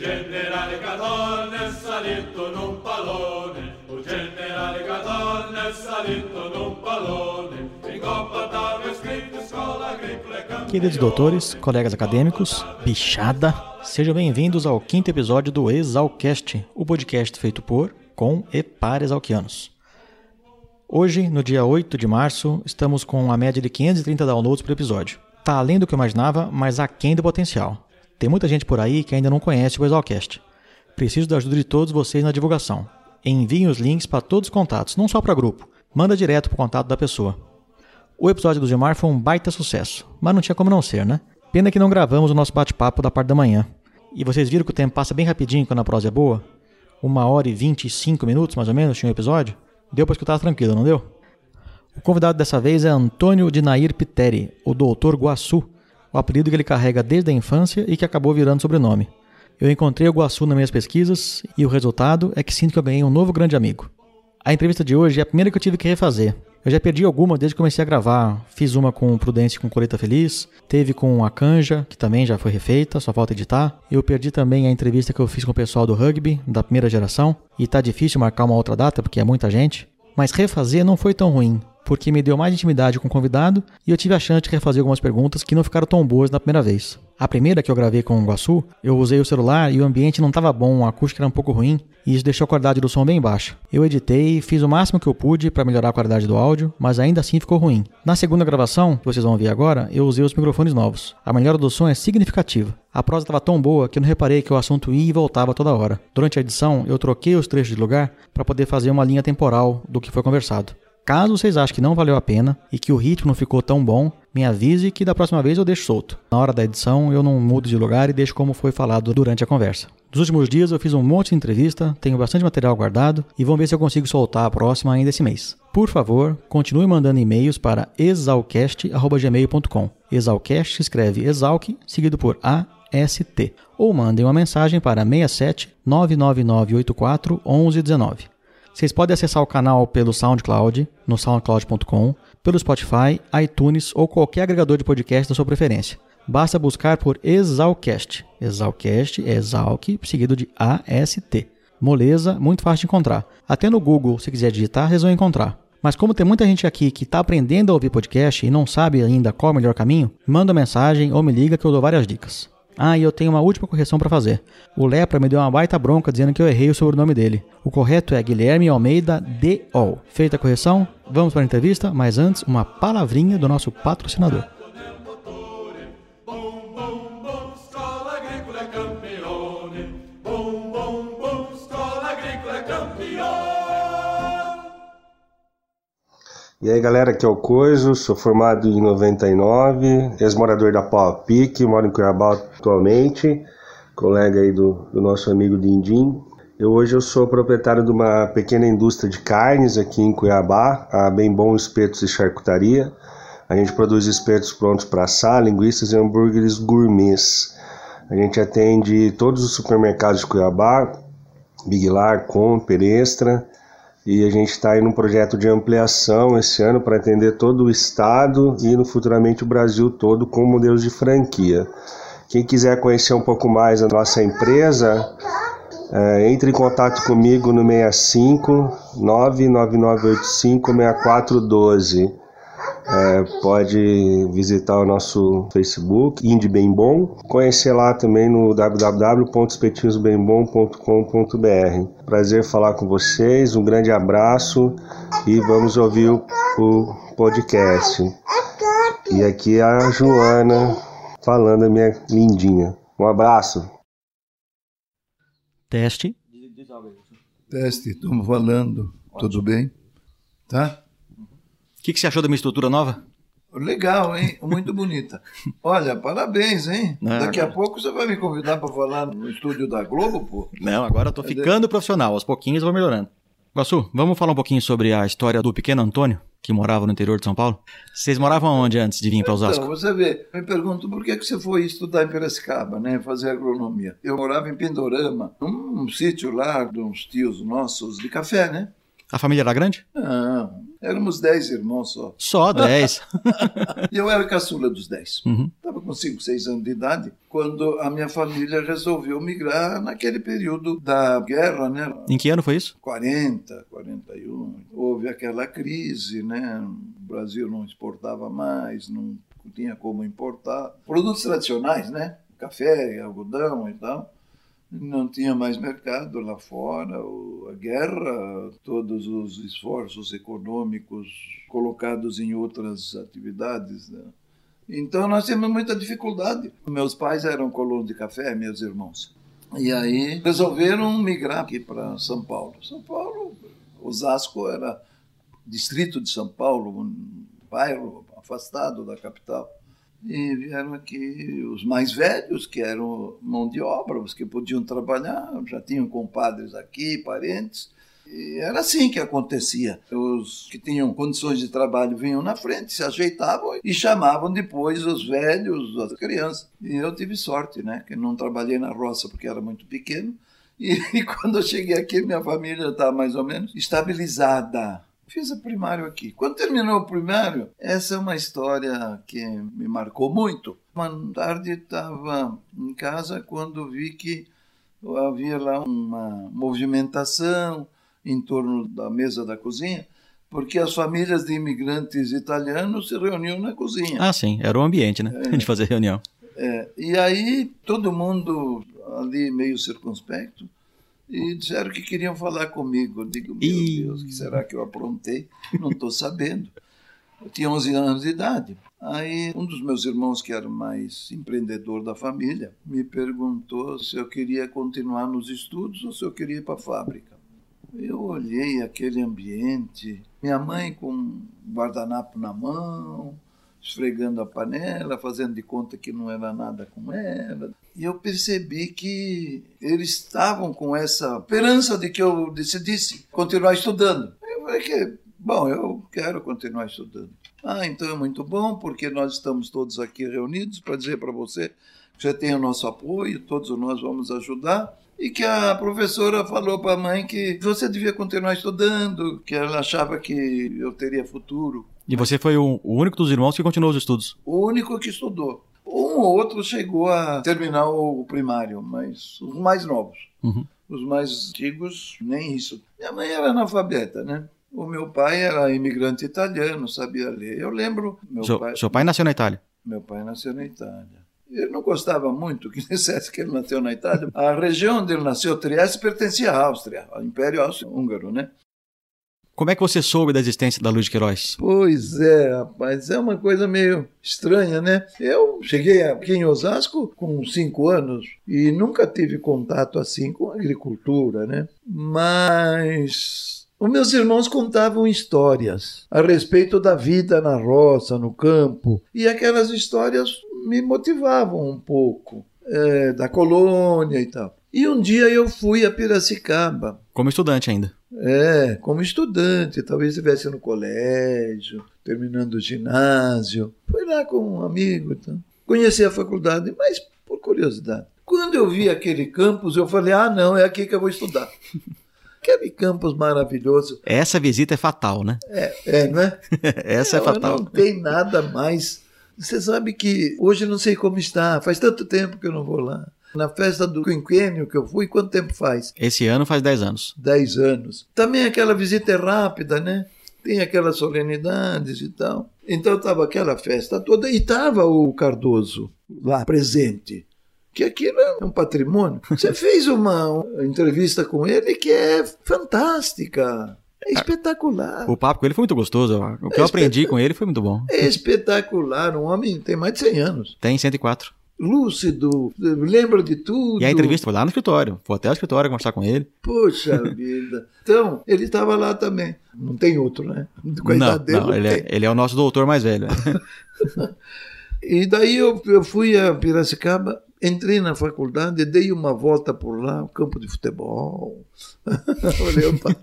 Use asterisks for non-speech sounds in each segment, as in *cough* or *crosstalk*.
generale Gadon è salito in un pallone, o generale Gadon è salito in un pallone, in Coppa d'Arme scritto Escola Agricola e Campione. Queridos doutores, colegas acadêmicos, bichada, sejam bem-vindos ao quinto episódio do Exalcast, o podcast feito por, com e para exalquianos. Hoje, no dia 8 de março, estamos com a média de 530 downloads por episódio. Tá além do que eu imaginava, mas aquém do potencial. Tem muita gente por aí que ainda não conhece o Exalcast. Preciso da ajuda de todos vocês na divulgação. Enviem os links para todos os contatos, não só para grupo. Manda direto para o contato da pessoa. O episódio do Gilmar foi um baita sucesso, mas não tinha como não ser, né? Pena que não gravamos o nosso bate-papo da parte da manhã. E vocês viram que o tempo passa bem rapidinho quando a prosa é boa? Uma hora e vinte e cinco minutos, mais ou menos, tinha um episódio? Deu para escutar tranquilo, não deu? O convidado dessa vez é Antônio de Nair Piteri, o Doutor Guaçu, o apelido que ele carrega desde a infância e que acabou virando sobrenome. Eu encontrei o Guaçu nas minhas pesquisas e o resultado é que sinto que eu ganhei um novo grande amigo. A entrevista de hoje é a primeira que eu tive que refazer. Eu já perdi alguma desde que comecei a gravar. Fiz uma com o Prudência com Coleta Feliz, teve com a Canja, que também já foi refeita, só falta editar. Eu perdi também a entrevista que eu fiz com o pessoal do rugby, da primeira geração, e tá difícil marcar uma outra data porque é muita gente. Mas refazer não foi tão ruim porque me deu mais intimidade com o convidado e eu tive a chance de refazer algumas perguntas que não ficaram tão boas na primeira vez. A primeira que eu gravei com o Guaçu, eu usei o celular e o ambiente não estava bom, a acústica era um pouco ruim e isso deixou a qualidade do som bem baixa. Eu editei, fiz o máximo que eu pude para melhorar a qualidade do áudio, mas ainda assim ficou ruim. Na segunda gravação, que vocês vão ver agora, eu usei os microfones novos. A melhora do som é significativa. A prosa estava tão boa que eu não reparei que o assunto ia e voltava toda hora. Durante a edição, eu troquei os trechos de lugar para poder fazer uma linha temporal do que foi conversado. Caso vocês achem que não valeu a pena e que o ritmo não ficou tão bom, me avise que da próxima vez eu deixo solto. Na hora da edição eu não mudo de lugar e deixo como foi falado durante a conversa. Nos últimos dias eu fiz um monte de entrevista, tenho bastante material guardado e vamos ver se eu consigo soltar a próxima ainda esse mês. Por favor, continue mandando e-mails para exalcast.gmail.com. Exalcast escreve exalc, seguido por A ST, ou mandem uma mensagem para 67 99984 1119. Vocês podem acessar o canal pelo SoundCloud, no soundcloud.com, pelo Spotify, iTunes ou qualquer agregador de podcast da sua preferência. Basta buscar por Exalcast. Exalcast é Exalc, seguido de AST. Moleza, muito fácil de encontrar. Até no Google, se quiser digitar, vocês vão encontrar. Mas como tem muita gente aqui que está aprendendo a ouvir podcast e não sabe ainda qual é o melhor caminho, manda mensagem ou me liga que eu dou várias dicas. Ah, e eu tenho uma última correção para fazer. O Lepra me deu uma baita bronca dizendo que eu errei o sobrenome dele. O correto é Guilherme Almeida D.O. Feita a correção, vamos para a entrevista, mas antes, uma palavrinha do nosso patrocinador. E aí galera, aqui é o Coiso, sou formado em 99, ex-morador da Pau Pique, moro em Cuiabá atualmente, colega aí do, do nosso amigo Dindim. Eu hoje eu sou proprietário de uma pequena indústria de carnes aqui em Cuiabá, a Bem Bom Espetos e Charcutaria. A gente produz espetos prontos para assar, linguiças e hambúrgueres gourmets. A gente atende todos os supermercados de Cuiabá, Big Lar, Comper, Extra, e a gente está aí num projeto de ampliação esse ano para atender todo o estado e no futuramente o Brasil todo com modelos de franquia. Quem quiser conhecer um pouco mais a nossa empresa, é, entre em contato comigo no 65 99985 6412. É, pode visitar o nosso Facebook, Indy Bem Bom, conhecer lá também no www.espetinhosbembom.com.br. Prazer falar com vocês, um grande abraço e vamos ouvir o, o podcast. E aqui é a Joana falando, a minha lindinha. Um abraço. Teste. Teste, estamos falando. Tudo bem? Tá? O que, que você achou da minha estrutura nova? Legal, hein? Muito bonita. *laughs* Olha, parabéns, hein? Não, Daqui agora- a pouco você vai me convidar para falar no estúdio da Globo, pô. Não, agora eu tô ficando profissional, aos pouquinhos eu vou melhorando. Guaçu, vamos falar um pouquinho sobre a história do pequeno Antônio, que morava no interior de São Paulo? Vocês moravam onde antes de vir para Osasco? Então, você vê, me pergunto por que, que você foi estudar em Piracicaba, né? Fazer agronomia. Eu morava em Pindorama, num sítio lá de uns tios nossos de café, né? A família era grande? Não, Éramos dez irmãos só. Só *laughs* 10. E eu era caçula dos dez. Uhum. Estava com 5, 6 anos de idade, quando a minha família resolveu migrar naquele período da guerra, né? Em que ano foi isso? 40, 41. Houve aquela crise, né? O Brasil não exportava mais, não tinha como importar. Produtos tradicionais, né? Café, algodão e tal. Não tinha mais mercado lá fora. A guerra, todos os esforços econômicos colocados em outras atividades. Né? Então nós tínhamos muita dificuldade. Meus pais eram colonos de café, meus irmãos. E aí resolveram migrar aqui para São Paulo. São Paulo, Osasco era distrito de São Paulo, um bairro afastado da capital. E vieram aqui os mais velhos, que eram mão de obra, os que podiam trabalhar, já tinham compadres aqui, parentes. E era assim que acontecia. Os que tinham condições de trabalho vinham na frente, se ajeitavam e chamavam depois os velhos, as crianças. E eu tive sorte, né? Que não trabalhei na roça porque era muito pequeno. E, *laughs* e quando eu cheguei aqui, minha família estava mais ou menos estabilizada. Fiz o primário aqui. Quando terminou o primário, essa é uma história que me marcou muito. Uma tarde estava em casa quando vi que havia lá uma movimentação em torno da mesa da cozinha, porque as famílias de imigrantes italianos se reuniam na cozinha. Ah, sim. Era o ambiente, né? De fazer reunião. É, e aí todo mundo ali meio circunspecto e disseram que queriam falar comigo. Eu digo, meu Ih. Deus, o que será que eu aprontei? Não estou sabendo. Eu tinha 11 anos de idade. Aí um dos meus irmãos, que era o mais empreendedor da família, me perguntou se eu queria continuar nos estudos ou se eu queria ir para a fábrica. Eu olhei aquele ambiente, minha mãe com um guardanapo na mão, esfregando a panela, fazendo de conta que não era nada com ela. E eu percebi que eles estavam com essa esperança de que eu decidisse continuar estudando. Eu falei que, bom, eu quero continuar estudando. Ah, então é muito bom, porque nós estamos todos aqui reunidos para dizer para você que você tem o nosso apoio, todos nós vamos ajudar. E que a professora falou para a mãe que você devia continuar estudando, que ela achava que eu teria futuro. E você foi o, único dos irmãos que continuou os estudos. O único que estudou. Um ou outro chegou a terminar o primário, mas os mais novos. Uhum. Os mais antigos, nem isso. Minha mãe era analfabeta, né? O meu pai era imigrante italiano, sabia ler. Eu lembro. Meu Seu, pai, seu pai nasceu na Itália. meu pai nasceu na Itália. Ele não gostava muito que *laughs* dissesse que ele nasceu na Itália. A região onde ele nasceu, Trieste, pertencia à Áustria, ao Império Austro-Húngaro, né? Como é que você soube da existência da Luz de Queiroz? Pois é, rapaz, é uma coisa meio estranha, né? Eu cheguei aqui em Osasco com cinco anos e nunca tive contato assim com agricultura, né? Mas os meus irmãos contavam histórias a respeito da vida na roça, no campo, e aquelas histórias me motivavam um pouco, é, da colônia e tal. E um dia eu fui a Piracicaba Como estudante ainda. É, como estudante, talvez estivesse no colégio, terminando o ginásio. Fui lá com um amigo, então. conheci a faculdade, mas por curiosidade. Quando eu vi aquele campus, eu falei: ah, não, é aqui que eu vou estudar. *laughs* Aquele campus maravilhoso. Essa visita é fatal, né? É, é não é? *laughs* Essa é Não, fatal. Não tem nada mais. Você sabe que hoje não sei como está, faz tanto tempo que eu não vou lá. Na festa do quinquênio que eu fui, quanto tempo faz? Esse ano faz 10 anos. 10 anos. Também aquela visita é rápida, né? Tem aquelas solenidades e tal. Então estava aquela festa toda e estava o Cardoso lá presente. Que aquilo é um patrimônio. *laughs* Você fez uma entrevista com ele que é fantástica. É espetacular. O papo com ele foi muito gostoso. O que eu aprendi com ele foi muito bom. É espetacular. Um homem tem mais de 100 anos. Tem 104. Lúcido, lembra de tudo. E a entrevista foi lá no escritório. Foi até o escritório conversar com ele. Poxa *laughs* vida. Então, ele estava lá também. Não tem outro, né? Com a Não, idade dele, não, ele, é, ele é o nosso doutor mais velho. *laughs* E daí eu, eu fui a Piracicaba, entrei na faculdade, dei uma volta por lá, o campo de futebol. *laughs* Olhei, opa,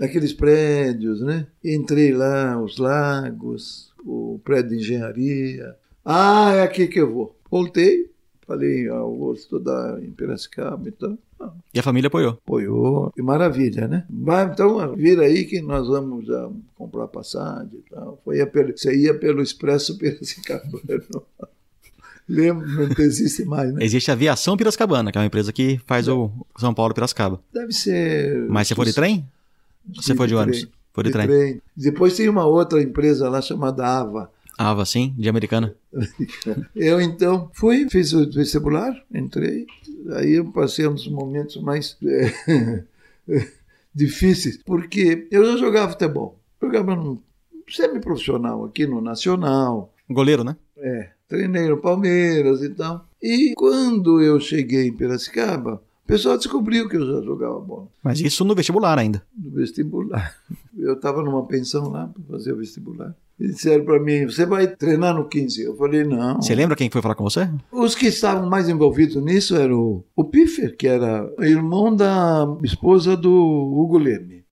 aqueles prédios, né? Entrei lá, os lagos, o prédio de engenharia. Ah, é aqui que eu vou. Voltei Falei, ah, vou estudar em Piracicaba, então ah, E a família apoiou. apoiou. Que maravilha, né? Vai, então vira aí que nós vamos já comprar passagem e tal. Foi a você ia pelo Expresso Piracicaba. *laughs* Lembro, não existe mais, né? Existe a Aviação Piracicabana, que é uma empresa que faz o São Paulo Piracicaba. Deve ser. Mas você foi de trem? Você foi de ônibus? Foi de trem. Depois tem uma outra empresa lá chamada Ava. Ava, sim, de americana. *laughs* Eu então fui, fiz o vestibular, entrei, aí eu passei uns momentos mais eh, *laughs* difíceis, porque eu já jogava futebol. Jogava num semi-profissional aqui no Nacional, Goleiro, né? é, treinei no Palmeiras e tal. E quando eu cheguei em Piracicaba, o pessoal descobriu que eu já jogava bola Mas isso no vestibular ainda. no vestibular. Eu estava numa pensão lá para fazer o vestibular. E disseram para mim, você vai treinar no 15? Eu falei, não. Você lembra quem foi falar com você? Os que estavam mais envolvidos nisso eram o, o Piffer, que era irmão da esposa do Hugo Leme.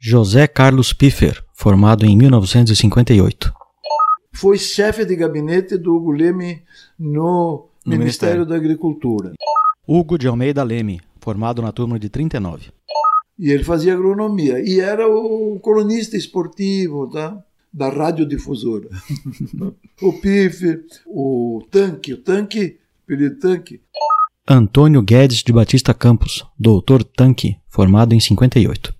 José Carlos Piffer, formado em 1958. Foi chefe de gabinete do Hugo Leme no, No Ministério da Agricultura. Hugo de Almeida Leme, formado na turma de 39. E ele fazia agronomia. E era o colunista esportivo tá? Da radiodifusora. o Piffer, o Tanque, o Tanque, apelido Tanque, Antônio Guedes de Batista Campos, doutor Tanque, formado em 58.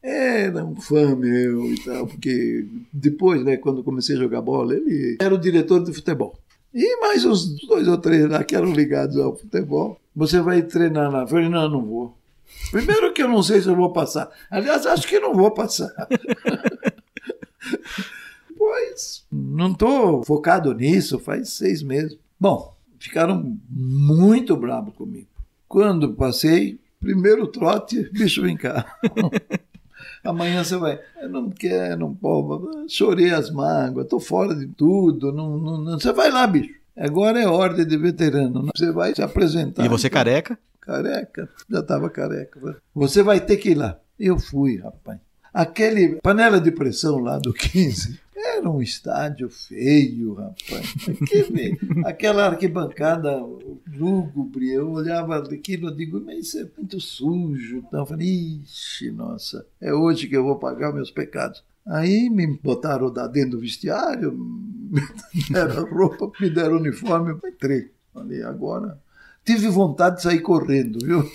Era um fã meu e tal, porque depois, né, quando comecei a jogar bola, ele era o diretor de futebol. E mais uns dois ou três lá que eram ligados ao futebol. Você vai treinar lá. Eu falei, não, não vou. Primeiro que eu não sei se eu vou passar. Aliás, acho que não vou passar. *laughs* pois, não estou focado nisso faz seis meses. Bom, ficaram muito bravos comigo. Quando passei, primeiro trote, *laughs* bicho, vem cá. *laughs* Amanhã você vai. Eu não quero, não posso. Chorei as mágoas, estou fora de tudo. Não, não, não. Você vai lá, bicho. Agora é ordem de veterano. Você vai se apresentar. E você careca? Careca, já estava careca. Você vai ter que ir lá. Eu fui, rapaz. Aquele panela de pressão lá do 15 era um estádio feio, rapaz. Aquele, aquela arquibancada lúgubre, eu olhava aquilo e digo, mas isso é muito sujo. Então eu falei, ixi, nossa, é hoje que eu vou pagar meus pecados. Aí me botaram dentro do vestiário, me deram roupa, me deram uniforme, eu entrei. Falei, agora tive vontade de sair correndo, viu?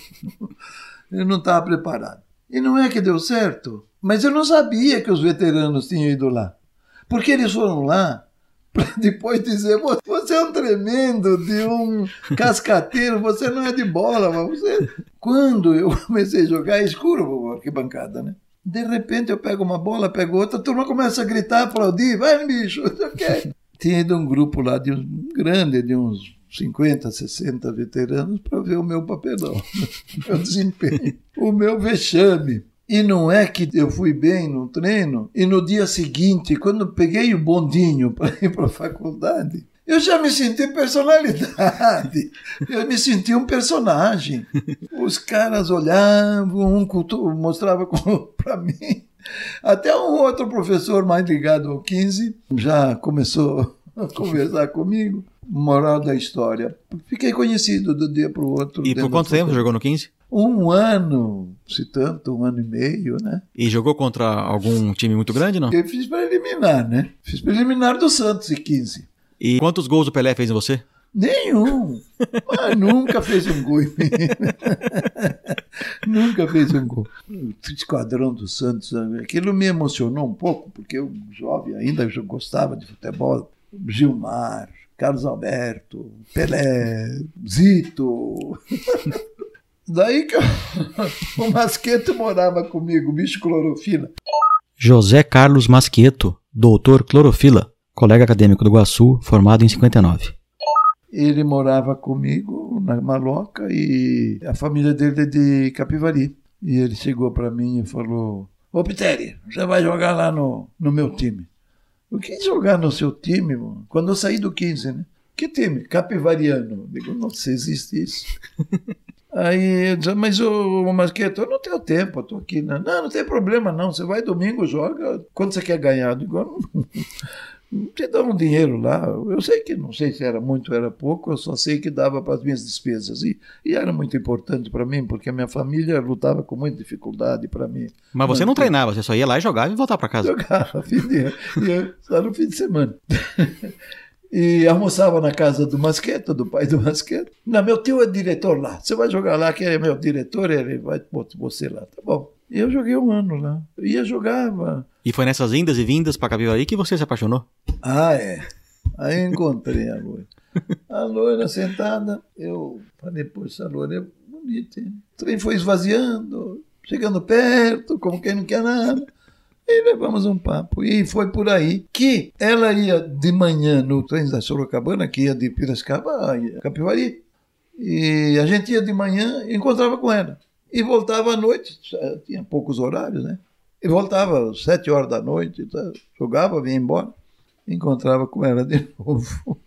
Eu não estava preparado. E não é que deu certo, mas eu não sabia que os veteranos tinham ido lá. Porque eles foram lá para *laughs* depois dizer: você é um tremendo de um cascateiro, você não é de bola, mas você. *laughs* Quando eu *laughs* comecei a jogar, é escuro a arquibancada, né? De repente eu pego uma bola, pego outra, a turma começa a gritar, aplaudir, vai bicho, não quer. Tinha ido um grupo lá de um grande, de uns 50, 60 veteranos para ver o meu papelão, *laughs* meu desempenho, o meu vexame. E não é que eu fui bem no treino, e no dia seguinte, quando peguei o bondinho para ir para a faculdade, eu já me senti personalidade. Eu me senti um personagem. Os caras olhavam, um mostrava *laughs* para mim. Até um outro professor mais ligado ao 15 já começou a conversar comigo. Moral da história. Fiquei conhecido do dia para o outro. E por quanto tempo jogou no 15? Um ano, se tanto, um ano e meio, né? E jogou contra algum time muito grande, não? Eu fiz preliminar, né? Fiz preliminar do Santos e 15. E quantos gols o Pelé fez em você? Nenhum. Mas *laughs* nunca fez um gol em mim. *laughs* nunca fez um gol. O esquadrão do Santos, aquilo me emocionou um pouco, porque eu, jovem ainda, eu gostava de futebol. Gilmar, Carlos Alberto, Pelé, Zito. *laughs* Daí que eu, *laughs* o Masqueto morava comigo, bicho clorofila. José Carlos Masquieto, doutor Clorofila, colega acadêmico do Iguaçu, formado em 59. Ele morava comigo na Maloca e a família dele é de Capivari. E ele chegou para mim e falou: Ô Piteri, você vai jogar lá no, no meu time. Eu quis jogar no seu time, mano, quando eu saí do 15, né? Que time? Capivariano. Eu digo, nossa, existe isso. *laughs* Aí eu disse, mas o Masqueto, eu não tenho tempo, eu tô aqui. Não, não, não tem problema não, você vai domingo, joga, quando você quer ganhar? Eu digo, "Eu não- Te dá um dinheiro lá. Eu sei que não sei se era muito ou era pouco, eu só sei que dava para as minhas despesas. E, e era muito importante para mim, porque a minha família lutava com muita dificuldade para mim. Mas você não treinava, você só ia lá e jogava e voltava para casa. Jogava, *laughs* ia, só no fim de semana. *laughs* e almoçava na casa do Masqueta, do pai do Masqueta. Não, meu tio é diretor lá. Você vai jogar lá, que é meu diretor, ele vai botar você lá. Tá bom. E eu joguei um ano lá. Ia, jogava. E foi nessas indas e vindas para Capivari que você se apaixonou? Ah, é. Aí encontrei a loira. A loira sentada, eu falei, poxa, a loira é bonita. Hein? O trem foi esvaziando, chegando perto, como quem não quer nada. E levamos um papo. E foi por aí que ela ia de manhã no trem da Sorocabana, que ia de Piracicaba a Capivari. E a gente ia de manhã e encontrava com ela. E voltava à noite, tinha poucos horários, né? E voltava às sete horas da noite, tá? jogava, vinha embora. Encontrava com ela de *laughs* novo.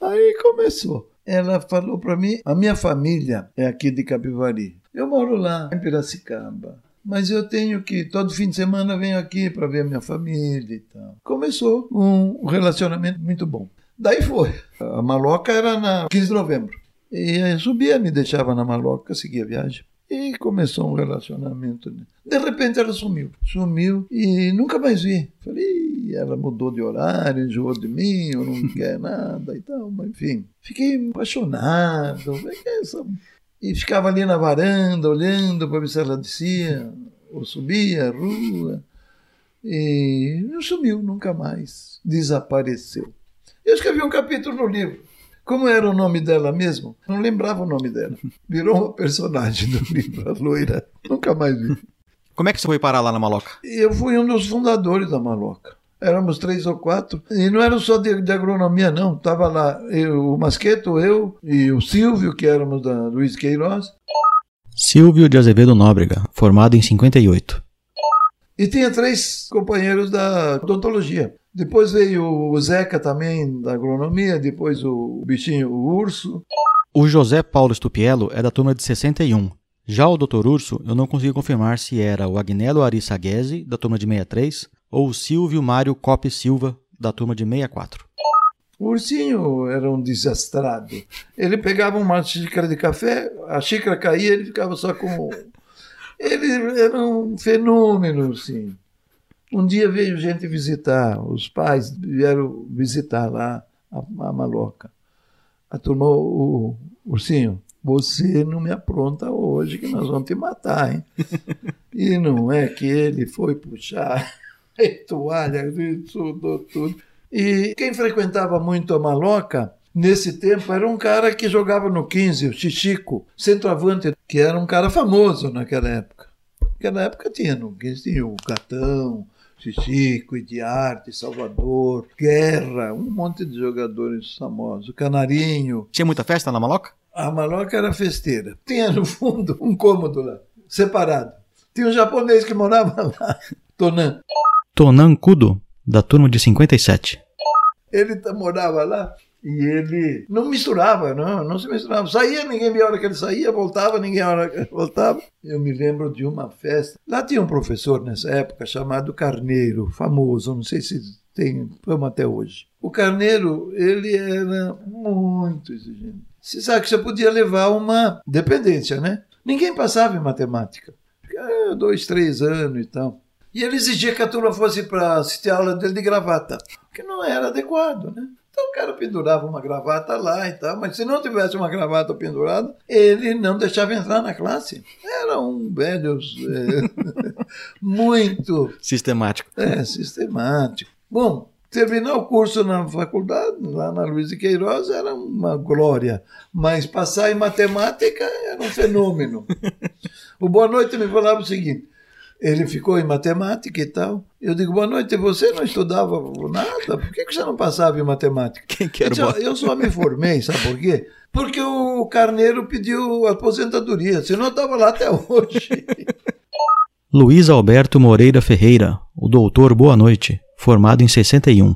Aí começou. Ela falou para mim: a minha família é aqui de Capivari. Eu moro lá, em Piracicaba mas eu tenho que, todo fim de semana venho aqui para ver a minha família e tal. Começou um relacionamento muito bom. Daí foi. A maloca era na 15 de novembro. E subia, me deixava na maloca, seguia a viagem. E começou um relacionamento. De repente ela sumiu. Sumiu e nunca mais vi. Falei, ela mudou de horário, enjoou de mim, eu não *laughs* quer nada e tal. Mas enfim, fiquei apaixonado. Essa e ficava ali na varanda, olhando para ver se ela descia ou subia a rua. E não sumiu nunca mais, desapareceu. Eu escrevi um capítulo no livro. Como era o nome dela mesmo? Não lembrava o nome dela. Virou uma personagem do livro, a loira. Nunca mais vi. Como é que você foi parar lá na Maloca? Eu fui um dos fundadores da Maloca éramos três ou quatro, e não era só de, de agronomia, não. Estava lá eu, o Masqueto, eu e o Silvio, que éramos da Luiz Queiroz. Silvio de Azevedo Nóbrega, formado em 58. E tinha três companheiros da odontologia. Depois veio o Zeca também, da agronomia, depois o bichinho, o urso. O José Paulo Stupiello é da turma de 61. Já o Dr. Urso, eu não consegui confirmar se era o Agnello Ari Saghese, da turma de 63, ou Silvio Mário Coppi Silva, da turma de 64. O ursinho era um desastrado. Ele pegava uma xícara de café, a xícara caía, ele ficava só com. Ele era um fenômeno, sim. Um dia veio gente visitar, os pais vieram visitar lá a, a maloca. A turma, o, ursinho, você não me apronta hoje que nós vamos te matar, hein? *laughs* e não é que ele foi puxar *laughs* toalha, tudo, tudo. E quem frequentava muito a maloca nesse tempo era um cara que jogava no 15, o Chichico, centroavante, que era um cara famoso naquela época. Naquela época tinha no 15 tinha o Catão, Chichico, Idiarte, Salvador, Guerra, um monte de jogadores famosos, Canarinho. Tinha muita festa na maloca? A maloca era festeira. Tinha no fundo um cômodo lá, separado. Tinha um japonês que morava *laughs* lá, Tonan. Tonan Kudo, da turma de 57. Ele morava lá e ele não misturava, não, não se misturava. Saía, ninguém via a hora que ele saía, voltava, ninguém a hora que ele voltava. Eu me lembro de uma festa. Lá tinha um professor nessa época chamado Carneiro, famoso, não sei se tem fama até hoje. O Carneiro, ele era muito exigente. Você sabe que você podia levar uma dependência, né? Ninguém passava em matemática. Dois, três anos e tal. E ele exigia que a turma fosse para assistir a aula dele de gravata, que não era adequado, né? Então o cara pendurava uma gravata lá e tal, mas se não tivesse uma gravata pendurada, ele não deixava entrar na classe. Era um velho é, *laughs* muito sistemático. É, sistemático. Bom, terminar o curso na faculdade, lá na Luiz de Queiroz, era uma glória, mas passar em matemática era um fenômeno. *laughs* o Boa Noite me falava o seguinte: ele ficou em matemática e tal. Eu digo, boa noite, você não estudava nada? Por que você não passava em matemática? Quem quer eu, eu só me formei, sabe por quê? Porque o Carneiro pediu aposentadoria, senão eu estava lá até hoje. *laughs* Luiz Alberto Moreira Ferreira, o doutor Boa Noite, formado em 61.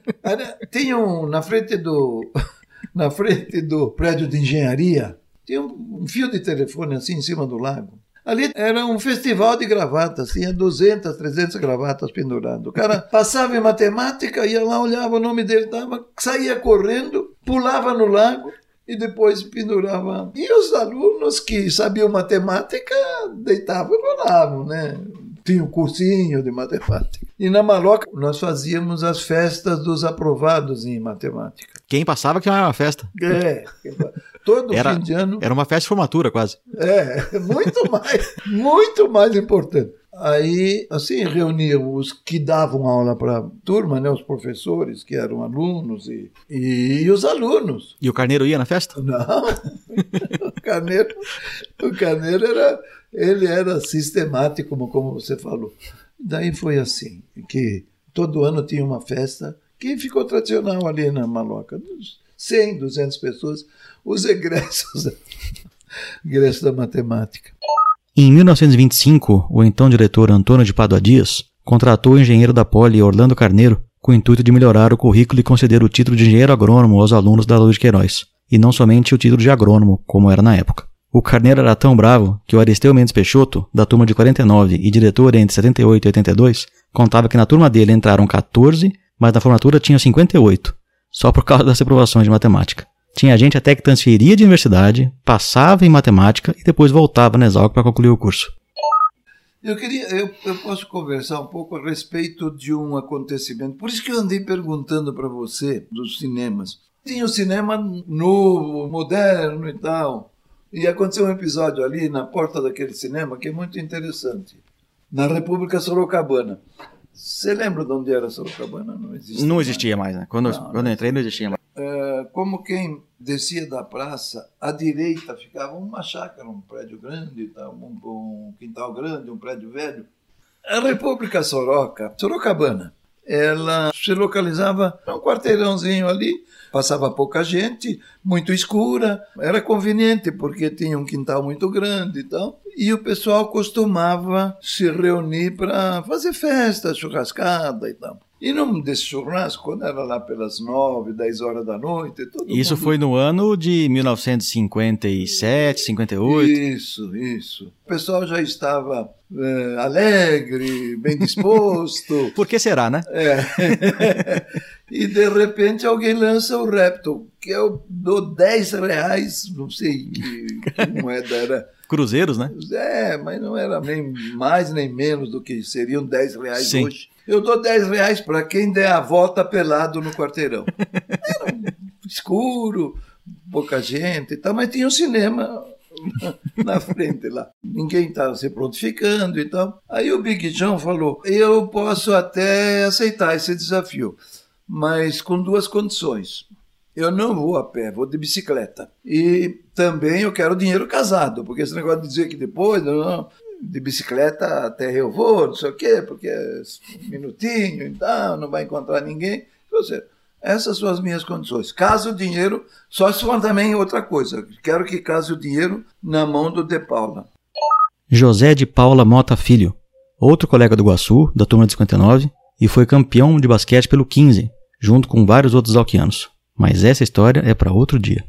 *laughs* Tem um, na frente do, *laughs* na frente do prédio de engenharia, tem um, um fio de telefone assim em cima do lago. Ali era um festival de gravatas, tinha 200, 300 gravatas pendurando. O cara *laughs* passava em matemática, ia lá, olhava o nome dele, tava, saía correndo, pulava no lago e depois pendurava. E os alunos que sabiam matemática deitavam e rolavam, né? Tinha um cursinho de matemática. E na Maloca nós fazíamos as festas dos aprovados em matemática. Quem passava que era uma festa. É, todo Era- fim de ano. Era uma festa de formatura, quase. É, *laughs* muito mais, muito mais importante. Aí, assim, reuniam os que davam aula para a turma, né, os professores, que eram alunos, e, e os alunos. E o carneiro ia na festa? Não, *laughs* o Carneiro, o Carneiro era, ele era sistemático, como, como você falou. Daí foi assim, que todo ano tinha uma festa que ficou tradicional ali na Maloca, dos 100, 200 pessoas, os egressos, *laughs* egressos da matemática. Em 1925, o então diretor Antônio de Pádua Dias contratou o engenheiro da Poli Orlando Carneiro com o intuito de melhorar o currículo e conceder o título de engenheiro agrônomo aos alunos da de Queiroz, e não somente o título de agrônomo, como era na época. O Carneiro era tão bravo que o Aristeu Mendes Peixoto, da turma de 49 e diretor entre 78 e 82, contava que na turma dele entraram 14, mas na formatura tinham 58, só por causa das reprovações de matemática. Tinha gente até que transferia de universidade, passava em matemática e depois voltava na Exalc para concluir o curso. Eu queria, eu, eu posso conversar um pouco a respeito de um acontecimento. Por isso que eu andei perguntando para você dos cinemas. Tinha o cinema novo, moderno e tal. E aconteceu um episódio ali na porta daquele cinema que é muito interessante. Na República Sorocabana. Você lembra de onde era Sorocabana? Não existe. Não mais. existia mais, né? Quando, Não, quando eu entrei, não existia mais. É, como quem descia da praça, à direita ficava uma chácara, um prédio grande, um quintal grande, um prédio velho. A República Soroca, Sorocabana, ela se localizava num quarteirãozinho ali, passava pouca gente, muito escura, era conveniente porque tinha um quintal muito grande e tal. E o pessoal costumava se reunir para fazer festa, churrascada e tal. E num desse churrasco, quando era lá pelas nove, dez horas da noite, todo Isso mundo- foi no ano de 1957, 58. Isso, isso. O pessoal já estava eh, alegre, bem disposto. *laughs* Por que será, né? É. *laughs* e de repente alguém lança o Reptile, que eu dou 10 reais, não sei que, que moeda era. *laughs* Cruzeiros, né? É, mas não era nem mais nem menos do que seriam 10 reais Sim. hoje. Eu dou 10 reais para quem der a volta pelado no quarteirão. *laughs* Era escuro, pouca gente e tal, mas tinha um cinema *laughs* na frente lá. Ninguém estava se prontificando e tal. Aí o Big John falou: Eu posso até aceitar esse desafio, mas com duas condições. Eu não vou a pé, vou de bicicleta. E também eu quero dinheiro casado, porque esse negócio de dizer que depois, não, não, de bicicleta até eu vou, não sei o quê, porque é um minutinho e tal, não vai encontrar ninguém. Ou seja, essas são as minhas condições. Caso o dinheiro, só se for também outra coisa. Quero que case o dinheiro na mão do De Paula. José de Paula Mota Filho, outro colega do Guaçu, da turma de 59, e foi campeão de basquete pelo 15, junto com vários outros alquianos. Mas essa história é para outro dia.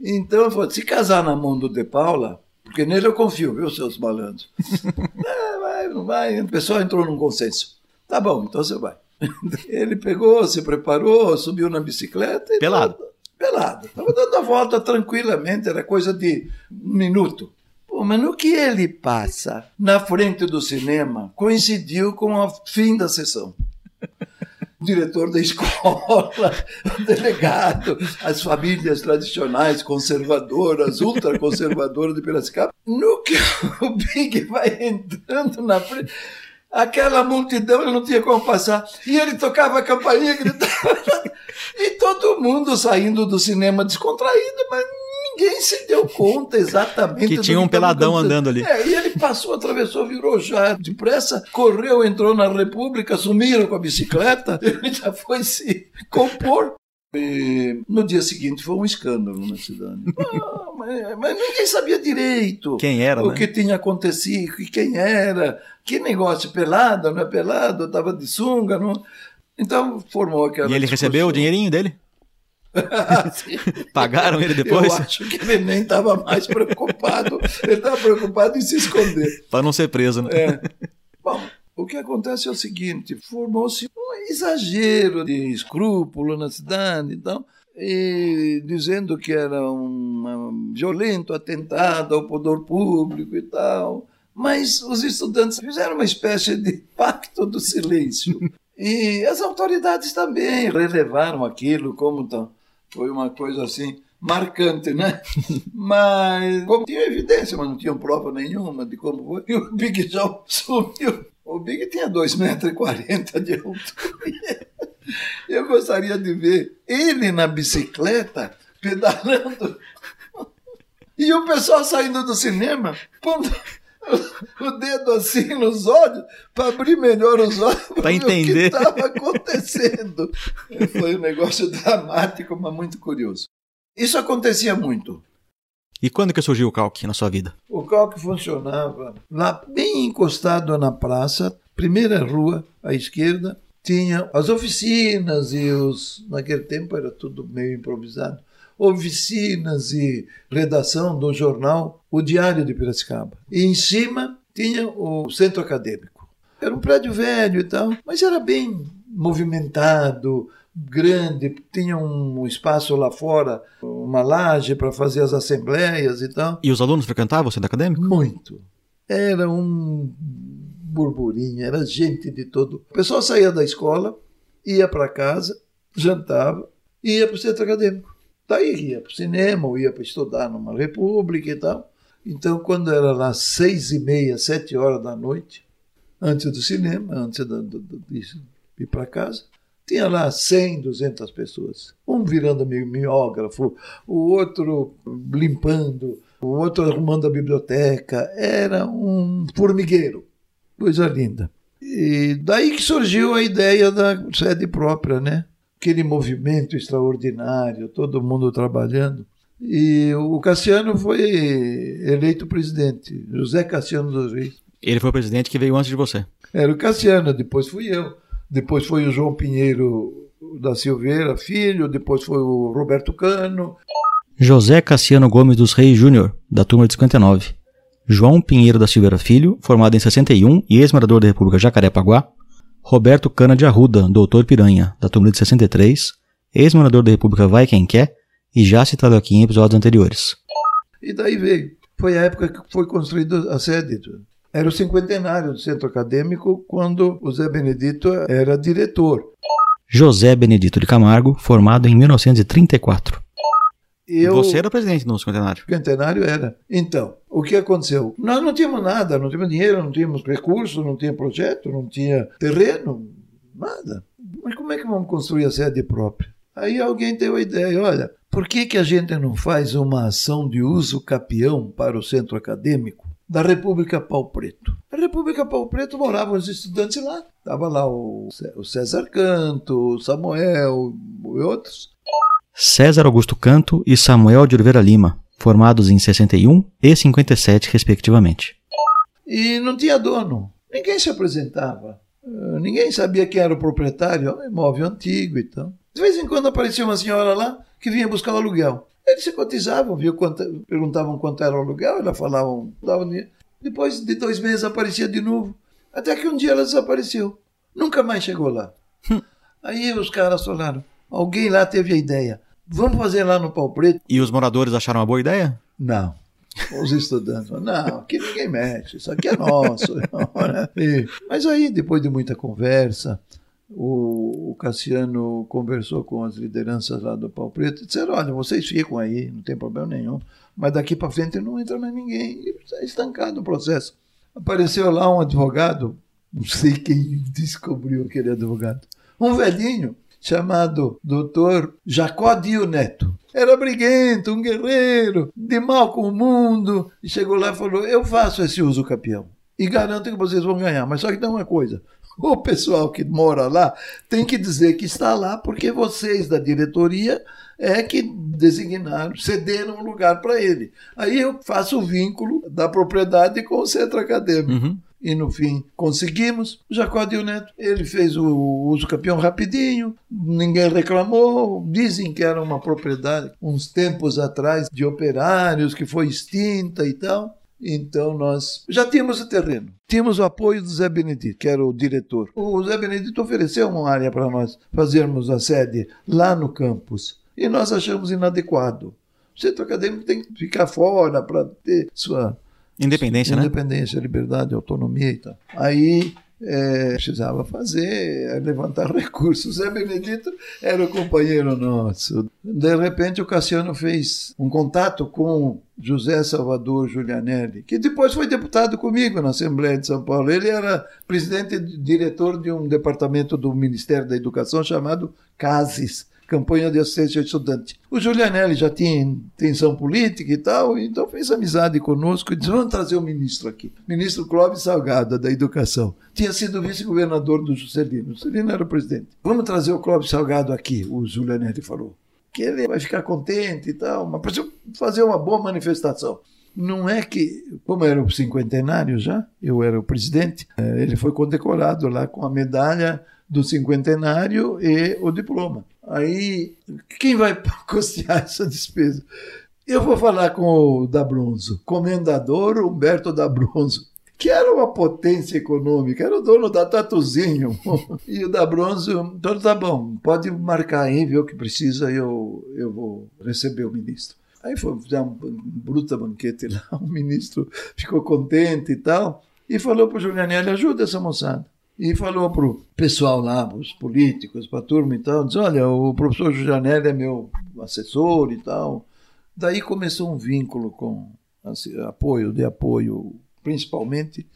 Então se casar na mão do De Paula, porque nele eu confio, viu, seus malandros? *laughs* é, vai, não vai. O pessoal entrou num consenso. Tá bom, então você vai. *laughs* Ele pegou, se preparou, subiu na bicicleta. Pelado. tava- pelado. Estava dando a volta tranquilamente, era coisa de um minuto. Pô, mas no que ele passa na frente do cinema, coincidiu com o fim da sessão o diretor da escola, *laughs* o delegado, as famílias tradicionais, conservadoras, ultraconservadoras de Piracicaba. No que o Big vai entrando na frente, aquela multidão ele não tinha como passar. E ele tocava a campainha, gritava. *laughs* E todo mundo saindo do cinema descontraído, mas ninguém se deu conta exatamente Que tinha um estava peladão acontecendo. andando ali. É, e ele passou, atravessou, virou já depressa, correu, entrou na República, sumiram com a bicicleta, *laughs* ele já foi se compor. E no dia seguinte foi um escândalo na cidade. *laughs* Ah, mas, mas ninguém sabia direito Quem era, o né? que tinha acontecido, quem era, que negócio, pelado, não é pelado, estava de sunga. Não... Então formou aquela. E ele recebeu o discussão. dinheirinho dele? *laughs* Pagaram ele depois? Eu acho que ele nem estava mais preocupado. Ele estava preocupado em se esconder. Para não ser preso, né? É. Bom, o que acontece é o seguinte: formou-se um exagero de escrúpulo na cidade então, e dizendo que era um violento atentado ao poder público e tal. Mas os estudantes fizeram uma espécie de pacto do silêncio. *laughs* E as autoridades também relevaram aquilo como tão, foi uma coisa assim marcante, né? *laughs* Mas como tinha evidência, mas não tinha prova nenhuma de como foi, e *laughs* o Big John sumiu. O Big tinha 2,40 metros de altura. *laughs* Eu gostaria de ver ele na bicicleta, pedalando, e o pessoal saindo do cinema, pondo o dedo assim nos olhos para abrir melhor os olhos para entender o que estava acontecendo. Foi um negócio dramático, mas muito curioso. Isso acontecia muito. E quando que surgiu o calque na sua vida? O calque funcionava lá bem encostado na praça, primeira rua à esquerda, tinha as oficinas e os. Naquele tempo era tudo meio improvisado. Oficinas e redação do jornal O Diário de Piracicaba. E em cima tinha o centro acadêmico. Era um prédio velho e tal, mas era bem movimentado, grande, tinha um espaço lá fora, uma laje para fazer as assembleias e tal. E os alunos frequentavam o centro acadêmico? Muito. Era um burburinho, era gente de todo. O pessoal saía da escola, ia para casa, jantava e ia para o centro acadêmico. Daí ia para o cinema, ou ia para estudar numa república e tal. Então, quando era lá seis e meia, sete horas da noite, antes do cinema, antes de, ir para casa, tinha lá 100, 200 pessoas. Um virando mimeógrafo, o outro limpando, o outro arrumando a biblioteca. Era um formigueiro. Coisa linda. E daí que surgiu a ideia da sede própria, né? Aquele movimento extraordinário, todo mundo trabalhando. E o Cassiano foi eleito presidente, José Cassiano dos Reis. Ele foi o presidente que veio antes de você. Era o Cassiano, depois fui eu. Depois foi o João Pinheiro da Silveira, filho, depois foi o Roberto Cano. José Cassiano Gomes dos Reis Júnior, da turma de 59. João Pinheiro da Silveira Filho, formado em 61 e ex-morador da República Jacarepaguá, Roberto Cana de Arruda, doutor Piranha, da turma de 63, ex-morador da República Vai Quem Quer e já citado aqui em episódios anteriores. E daí veio. Foi a época que foi construída a sede. Era o cinquentenário do centro acadêmico quando o Zé Benedito era diretor. José Benedito de Camargo, formado em 1934. Eu, Você era presidente no cinquentenário. Centenário era. Então, o que aconteceu? Nós não tínhamos nada, não tínhamos dinheiro, não tínhamos recursos, não tinha projeto, não tinha terreno, nada. Mas como é que vamos construir a sede própria? Aí alguém deu a ideia, olha, por que, que a gente não faz uma ação de uso capião para o centro acadêmico da República Pau Preto? A República Pau Preto moravam os estudantes lá. Estava lá o César Canto, o Samuel e outros. César Augusto Canto e Samuel de Oliveira Lima, formados em 61 e 57, respectivamente. E não tinha dono, ninguém se apresentava, ninguém sabia quem era o proprietário, um imóvel antigo e tal. De vez em quando aparecia uma senhora lá que vinha buscar o aluguel. Eles se cotizavam, viu quanto, perguntavam quanto era o aluguel, ela falavam, davam dinheiro. Depois de dois meses aparecia de novo. Até que um dia ela desapareceu. Nunca mais chegou lá. Aí os caras falaram, alguém lá teve a ideia. Vamos fazer lá no Pau Preto? E os moradores acharam uma boa ideia? Não. Os estudantes não, aqui ninguém mexe, isso aqui é nosso. *laughs* Mas aí, depois de muita conversa, o, Cassiano conversou com as lideranças lá do Pau Preto e disseram: olha, vocês ficam aí, não tem problema nenhum, mas daqui para frente não entra mais ninguém. E está estancado o processo. Apareceu lá um advogado, não sei quem descobriu aquele advogado, um velhinho chamado Dr. Jacó Dio Neto. Era briguento, um guerreiro, de mal com o mundo. E chegou lá e falou: Eu faço esse uso capião. E garanto que vocês vão ganhar. Mas só que tem uma coisa: *laughs* o pessoal que mora lá tem que dizer que está lá porque vocês da diretoria é que designaram, cederam um lugar para ele. Aí eu faço o vínculo da propriedade com o centro acadêmico. Uhum. E no fim conseguimos. O Jacó Dil Neto, ele fez o uso campeão rapidinho, ninguém reclamou. Dizem que era uma propriedade, uns tempos atrás, de operários, que foi extinta e tal. Então nós já tínhamos o terreno, tínhamos o apoio do Zé Benedito, que era o diretor. O Zé Benedito ofereceu uma área para nós fazermos a sede lá no campus e nós achamos inadequado. O centro acadêmico tem que ficar fora para ter sua Independência, né? independência, liberdade, autonomia e tal. Aí é, precisava fazer, é, levantar *laughs* recursos. Zé Benedito era o companheiro nosso. De repente, o Cassiano fez um contato com José Salvador Giulianelli, que depois foi deputado comigo na Assembleia de São Paulo. Ele era presidente e diretor de um departamento do Ministério da Educação chamado CASES. Campanha de Assistência Estudante. O Giulianelli já tinha intenção política e tal, então fez amizade conosco e disse: vamos trazer o ministro aqui. Ministro Clóvis Salgado, da Educação. Tinha sido vice-governador do Juscelino. O Juscelino era o presidente. Vamos trazer o Clóvis Salgado aqui, o Giulianelli falou. Que ele vai ficar contente e tal, mas precisa fazer uma boa manifestação. Não é que, como era o cinquentenário já, eu era o presidente, eh, ele foi condecorado lá com a medalha do cinquentenário e o diploma. Aí, quem vai *laughs* custear essa despesa? Eu vou falar com o Dabronzo, comendador Humberto Dabronzo, que era uma potência econômica, era o dono da Tatuzinho. *laughs* e o Dabronzo, então tá bom, pode marcar aí, ver o que precisa, eu, eu vou receber o ministro. Aí foi dar um bruta banquete lá, *laughs* o ministro ficou contente e tal, e falou para o Julianelli, ajuda essa moçada e falou para o pessoal lá, para os políticos, para a turma e tal, disse, olha, o professor Janelli é meu assessor e tal. Daí começou um vínculo com assim, apoio, de apoio, principalmente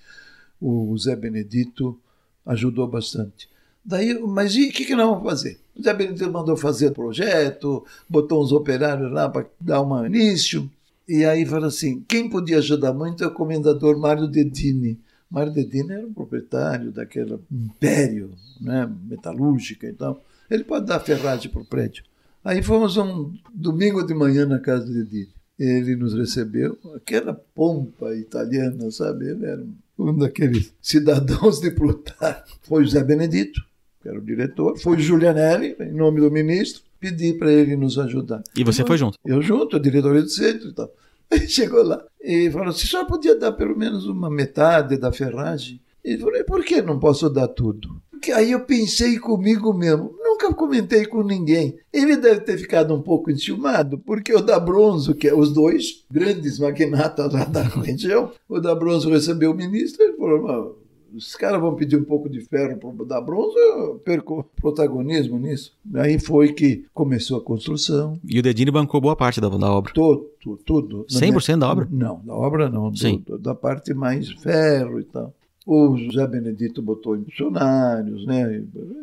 o Zé Benedito ajudou bastante. Daí, mas e o que, que nós vamos fazer? O Zé Benedito mandou fazer projeto, botou uns operários lá para dar um início, e aí falou assim, quem podia ajudar muito é o comendador Mário Dedini, Mário Dedini era um proprietário daquele império né, metalúrgica e tal. Ele pode dar ferragem para o prédio. Aí fomos um domingo de manhã na casa do Dedini. Ele nos recebeu, aquela pompa italiana, sabe? Ele era um daqueles cidadãos de Plutarco. Foi o Zé Benedito, que era o diretor, foi Giulianelli, em nome do ministro, pedi para ele nos ajudar. E você foi junto? Eu junto, a diretoria do centro e tal. Ele chegou lá e falou assim: só podia dar pelo menos uma metade da ferragem? Ele falou: por que não posso dar tudo? Porque aí eu pensei comigo mesmo, nunca comentei com ninguém. Ele deve ter ficado um pouco enciumado, porque o da Bronzo, que é os dois grandes magnatas lá da região, o da Bronzo recebeu o ministro, ele falou: os caras vão pedir um pouco de ferro para dar bronze, eu perco protagonismo nisso. Aí foi que começou a construção. E o Dedini bancou boa parte da, da obra? Todo, tudo. 100% minha... da obra? Não, da obra não. Sim. Do, da parte mais ferro e tal. O José Benedito botou funcionários, né?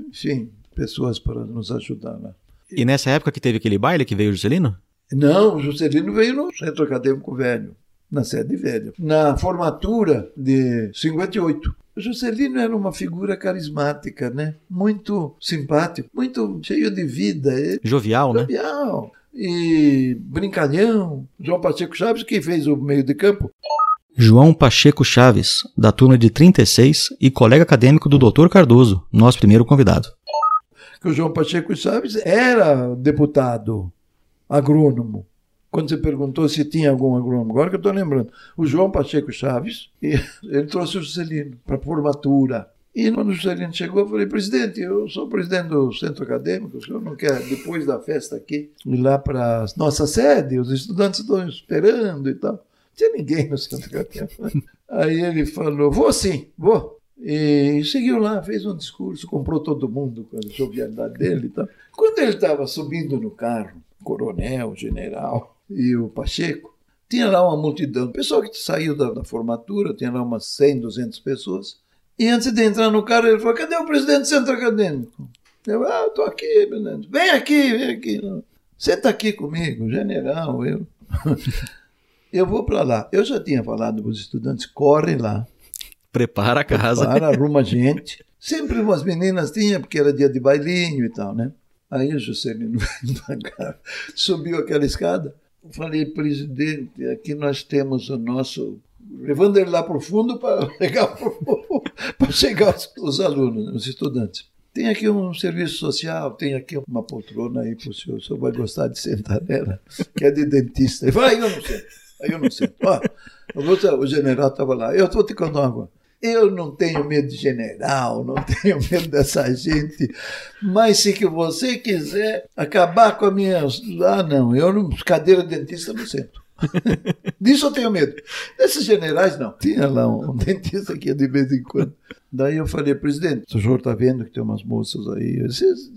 Enfim, pessoas para nos ajudar lá. E nessa época que teve aquele baile que veio o Juscelino? Não, o Juscelino veio no Centro Acadêmico Velho, na sede velha. Na formatura de 58. Juscelino era uma figura carismática, né? Muito simpático, muito cheio de vida. Jovial, né? Jovial. E brincalhão. João Pacheco Chaves, que fez o meio de campo. João Pacheco Chaves, da turma de 36 e colega acadêmico do Dr. Cardoso, nosso primeiro convidado. Que o João Pacheco Chaves era deputado agrônomo quando você perguntou se tinha algum agrônomo. Agora que eu estou lembrando. O João Pacheco Chaves, *laughs* ele trouxe o Juscelino para formatura. E quando o Juscelino chegou, eu falei, presidente, eu sou presidente do centro acadêmico, o senhor não quer, depois da festa aqui, ir lá para a nossa sede, os estudantes estão esperando e tal. Não tinha ninguém no centro acadêmico. *laughs* Aí ele falou, vou sim, vou. E seguiu lá, fez um discurso, comprou todo mundo com a jovialidade dele e tal. Quando ele estava subindo no carro, coronel, general, e o Pacheco, tinha lá uma multidão. O pessoal que saiu da, da, formatura, tinha lá umas 100, 200 pessoas. E antes de entrar no carro, ele falou: cadê o presidente do centro acadêmico? Eu, ah, estou aqui, presidente. Vem aqui, vem aqui. Senta aqui comigo, general, eu. *laughs* eu vou para lá. Eu já tinha falado para os estudantes: corre lá. Prepara a casa. Prepara, *laughs* arruma gente. Sempre umas meninas tinha, porque era dia de bailinho e tal, né? Aí o Juscelino *laughs* subiu aquela escada. Falei, presidente, aqui nós temos o nosso levando ele lá para *laughs* o fundo para chegar, para chegar os, os alunos, os estudantes. Tem aqui um serviço social, tem aqui uma poltrona aí para o senhor, o senhor vai gostar de sentar nela, que é de dentista. Ele vai, eu não sei. Aí eu não sei. Ó, o general estava lá. Eu vou te contar uma. Eu não tenho medo de general, não *laughs* tenho medo dessa gente, mas se que você quiser acabar com a minha. Ah, não, eu não. Cadeira de dentista não sento. *laughs* Disso eu tenho medo. Desses generais, não. Tinha lá um, um *laughs* dentista que ia de vez em quando. Daí eu falei, presidente, o senhor está vendo que tem umas moças aí. Disse,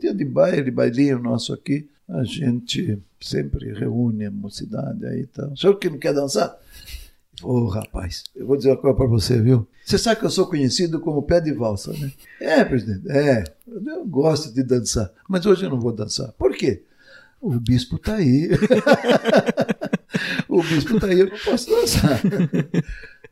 dia de baile, bailinho nosso aqui. A gente sempre reúne a mocidade aí e tal. O senhor que não quer dançar? Ô, oh, rapaz, eu vou dizer uma coisa para você, viu? Você sabe que eu sou conhecido como pé de valsa, né? É, presidente, é. Eu gosto de dançar, mas hoje eu não vou dançar. Por quê? O bispo está aí. *laughs* o bispo está aí, eu não posso dançar.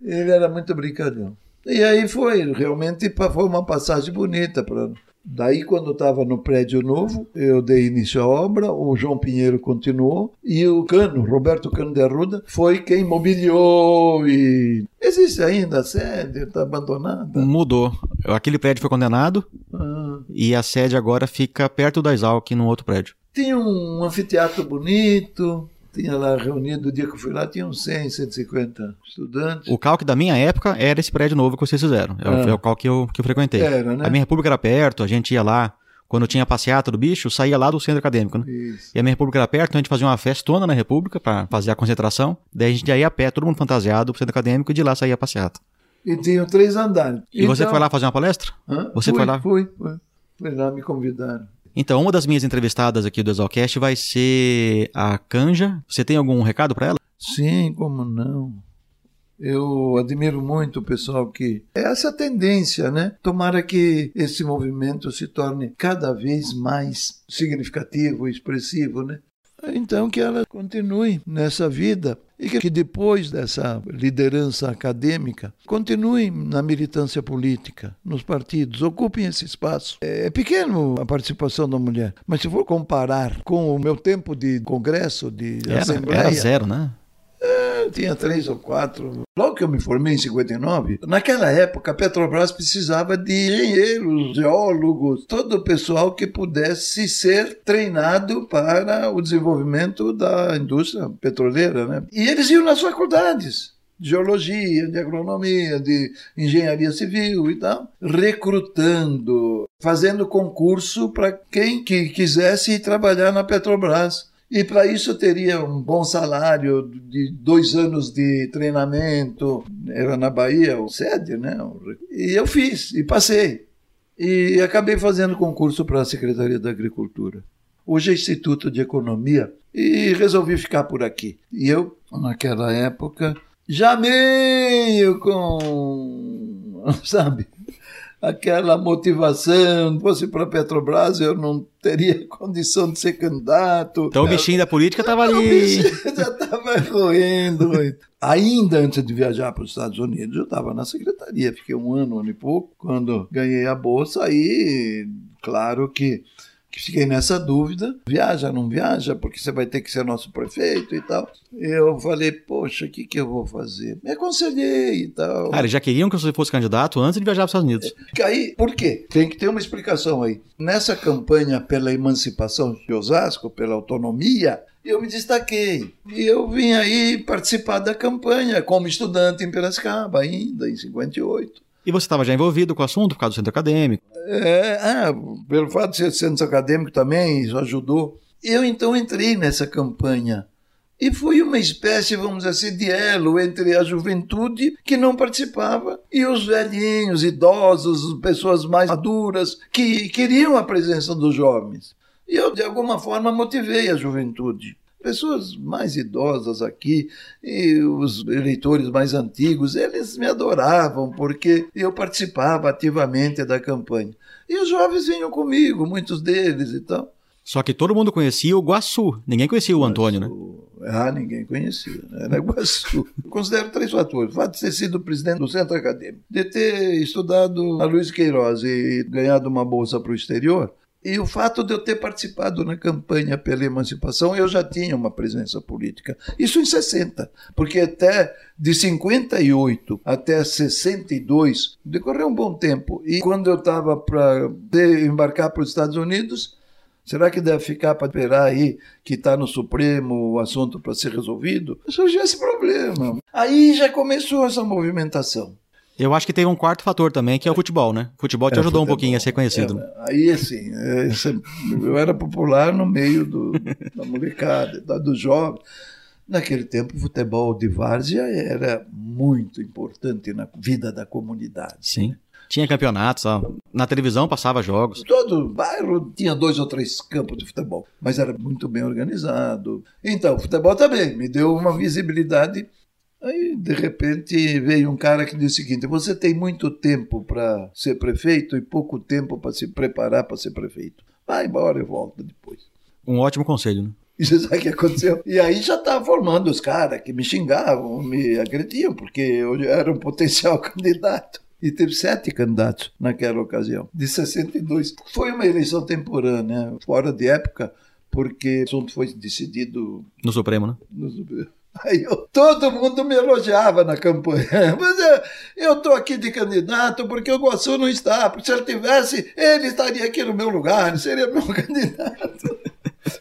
Ele era muito brincalhão. E aí foi, realmente foi uma passagem bonita para Daí, quando estava no prédio novo, eu dei início à obra, o João Pinheiro continuou e o Cano, Roberto Cano de Arruda, foi quem mobiliou e. Existe ainda a sede, está abandonada. Mudou. Aquele prédio foi condenado ah. e a sede agora fica perto da Exalc, num outro prédio. Tinha um anfiteatro bonito, tinha lá reunido, o dia que eu fui lá, tinha uns 100, 150 estudantes. O calque da minha época era esse prédio novo que vocês fizeram. É, ah. o calque que eu, que eu frequentei. Era, né? A minha república era perto, a gente ia lá. Quando tinha passeata do bicho, saía lá do centro acadêmico, né? Isso. E a minha república era perto, então a gente fazia uma festona na república para fazer a concentração. Daí a gente ia a pé, todo mundo fantasiado pro centro acadêmico, e de lá saía a passeata. E tinha três andares. E então... você foi lá fazer uma palestra? Hã? Você fui, foi lá? Fui, fui. Fui lá, me convidaram. Então, uma das minhas entrevistadas aqui do Exalcast vai ser a Canja. Você tem algum recado para ela? Sim, como não. Eu admiro muito o pessoal que. É essa tendência, né? Tomara que esse movimento se torne cada vez mais significativo, expressivo, né? Então, que ela continue nessa vida e que depois dessa liderança acadêmica continuem na militância política, nos partidos, ocupem esse espaço. É pequeno a participação da mulher, mas se for comparar com o meu tempo de congresso, de era, assembleia... Era zero, né? É, tinha três ou quatro. Logo que eu me formei em 59, naquela época a Petrobras precisava de engenheiros, geólogos, todo o pessoal que pudesse ser treinado para o desenvolvimento da indústria petroleira. Né? E eles iam nas faculdades de geologia, de agronomia, de engenharia civil e tal, recrutando, fazendo concurso para quem que quisesse trabalhar na Petrobras. E para isso eu teria um bom salário de dois anos de treinamento. Era na Bahia, o sede, né? E eu fiz, e passei. E acabei fazendo concurso para a Secretaria da Agricultura. Hoje é Instituto de Economia. E resolvi ficar por aqui. E eu, naquela época, já meio com. *laughs* Sabe? Aquela motivação. Se fosse para a Petrobras, eu não teria *laughs* condição de ser candidato. Então o bichinho da política estava ali. O bichinho *laughs* já estava correndo. Ainda antes de viajar para os Estados Unidos, eu estava na secretaria. Fiquei um ano, um ano e pouco. Quando ganhei a bolsa, aí, claro que fiquei nessa dúvida, viaja, não viaja, porque você vai ter que ser nosso prefeito e tal. Eu falei, poxa, o que, que eu vou fazer? Me aconselhei e tal. Cara, eles já queriam que você fosse candidato antes de viajar para os Estados Unidos. É, aí, por quê? Tem que ter uma explicação aí. Nessa campanha pela emancipação de Osasco, pela autonomia, eu me destaquei. E eu vim aí participar da campanha como estudante em Piracicaba, ainda em 58. E você estava já envolvido com o assunto por causa do centro acadêmico? É, é, pelo fato de ser centro acadêmico também, isso ajudou. Eu então entrei nessa campanha. E fui uma espécie, vamos dizer assim, de elo entre a juventude que não participava e os velhinhos, idosos, pessoas mais maduras que queriam a presença dos jovens. E eu, de alguma forma, motivei a juventude pessoas mais idosas aqui e os eleitores mais antigos, eles me adoravam porque eu participava ativamente da campanha. E os jovens vinham comigo, muitos deles e tal. Só que todo mundo conhecia o Guaçu, ninguém conhecia o Antônio, né? Ah, ninguém conhecia, né? era Guaçu. considero três fatores. O fato de ter sido presidente do centro acadêmico, de ter estudado a Luiz Queiroz e ganhado uma bolsa para o exterior, E o fato de eu ter participado na campanha pela emancipação, eu já tinha uma presença política. Isso em 60, porque até de 58 até 62 decorreu um bom tempo. E quando eu estava para embarcar para os Estados Unidos, será que deve ficar para esperar aí que está no Supremo o assunto para ser resolvido? Surgiu esse problema. Aí já começou essa movimentação. Eu acho que tem um quarto fator também, que é o futebol, né? O futebol te É, ajudou um futebol. pouquinho a ser conhecido. É, aí, assim, é, isso- eu era popular no meio do, *laughs* da molecada, da- dos jovens. Naquele tempo, o futebol de várzea era muito importante na vida da comunidade. Sim. Tinha campeonatos, ó. na televisão passava jogos. Todo bairro tinha dois ou três campos de futebol, mas era muito bem organizado. Então, o futebol também me deu uma visibilidade. Aí, de repente, veio um cara que disse o seguinte: você tem muito tempo para ser prefeito e pouco tempo para se preparar para ser prefeito. Vai embora e volta depois. Um ótimo conselho, né? *laughs* E você sabe o que aconteceu? E aí já estava formando os caras que me xingavam, me agrediam, porque eu era um potencial *laughs* candidato. E teve sete candidatos naquela ocasião, de 62. Foi uma eleição temporânea, fora de época, porque o assunto foi decidido No Supremo, né? no Aí eu- todo mundo me elogiava na campanha. *laughs* Mas eu estou aqui de candidato porque o Guaçu não está. Porque se ele tivesse, ele estaria aqui no meu lugar, seria meu *laughs* candidato.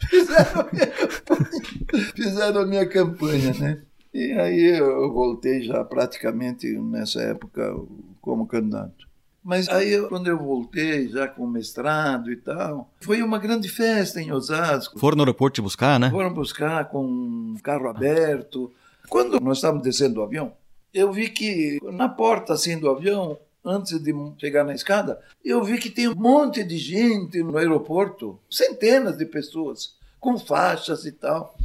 Fizeram a minha campanha, fizeram a minha campanha, né? E aí eu voltei já praticamente nessa época como candidato. Mas aí, eu- quando eu voltei, já com mestrado e tal, foi uma grande festa em Osasco. Foram no aeroporto te buscar, né? Foram buscar com um carro aberto. Quando nós estávamos descendo do avião, eu vi que na porta assim do avião, antes de chegar na escada, eu vi que tem um monte de gente no aeroporto, centenas de pessoas, com faixas e tal.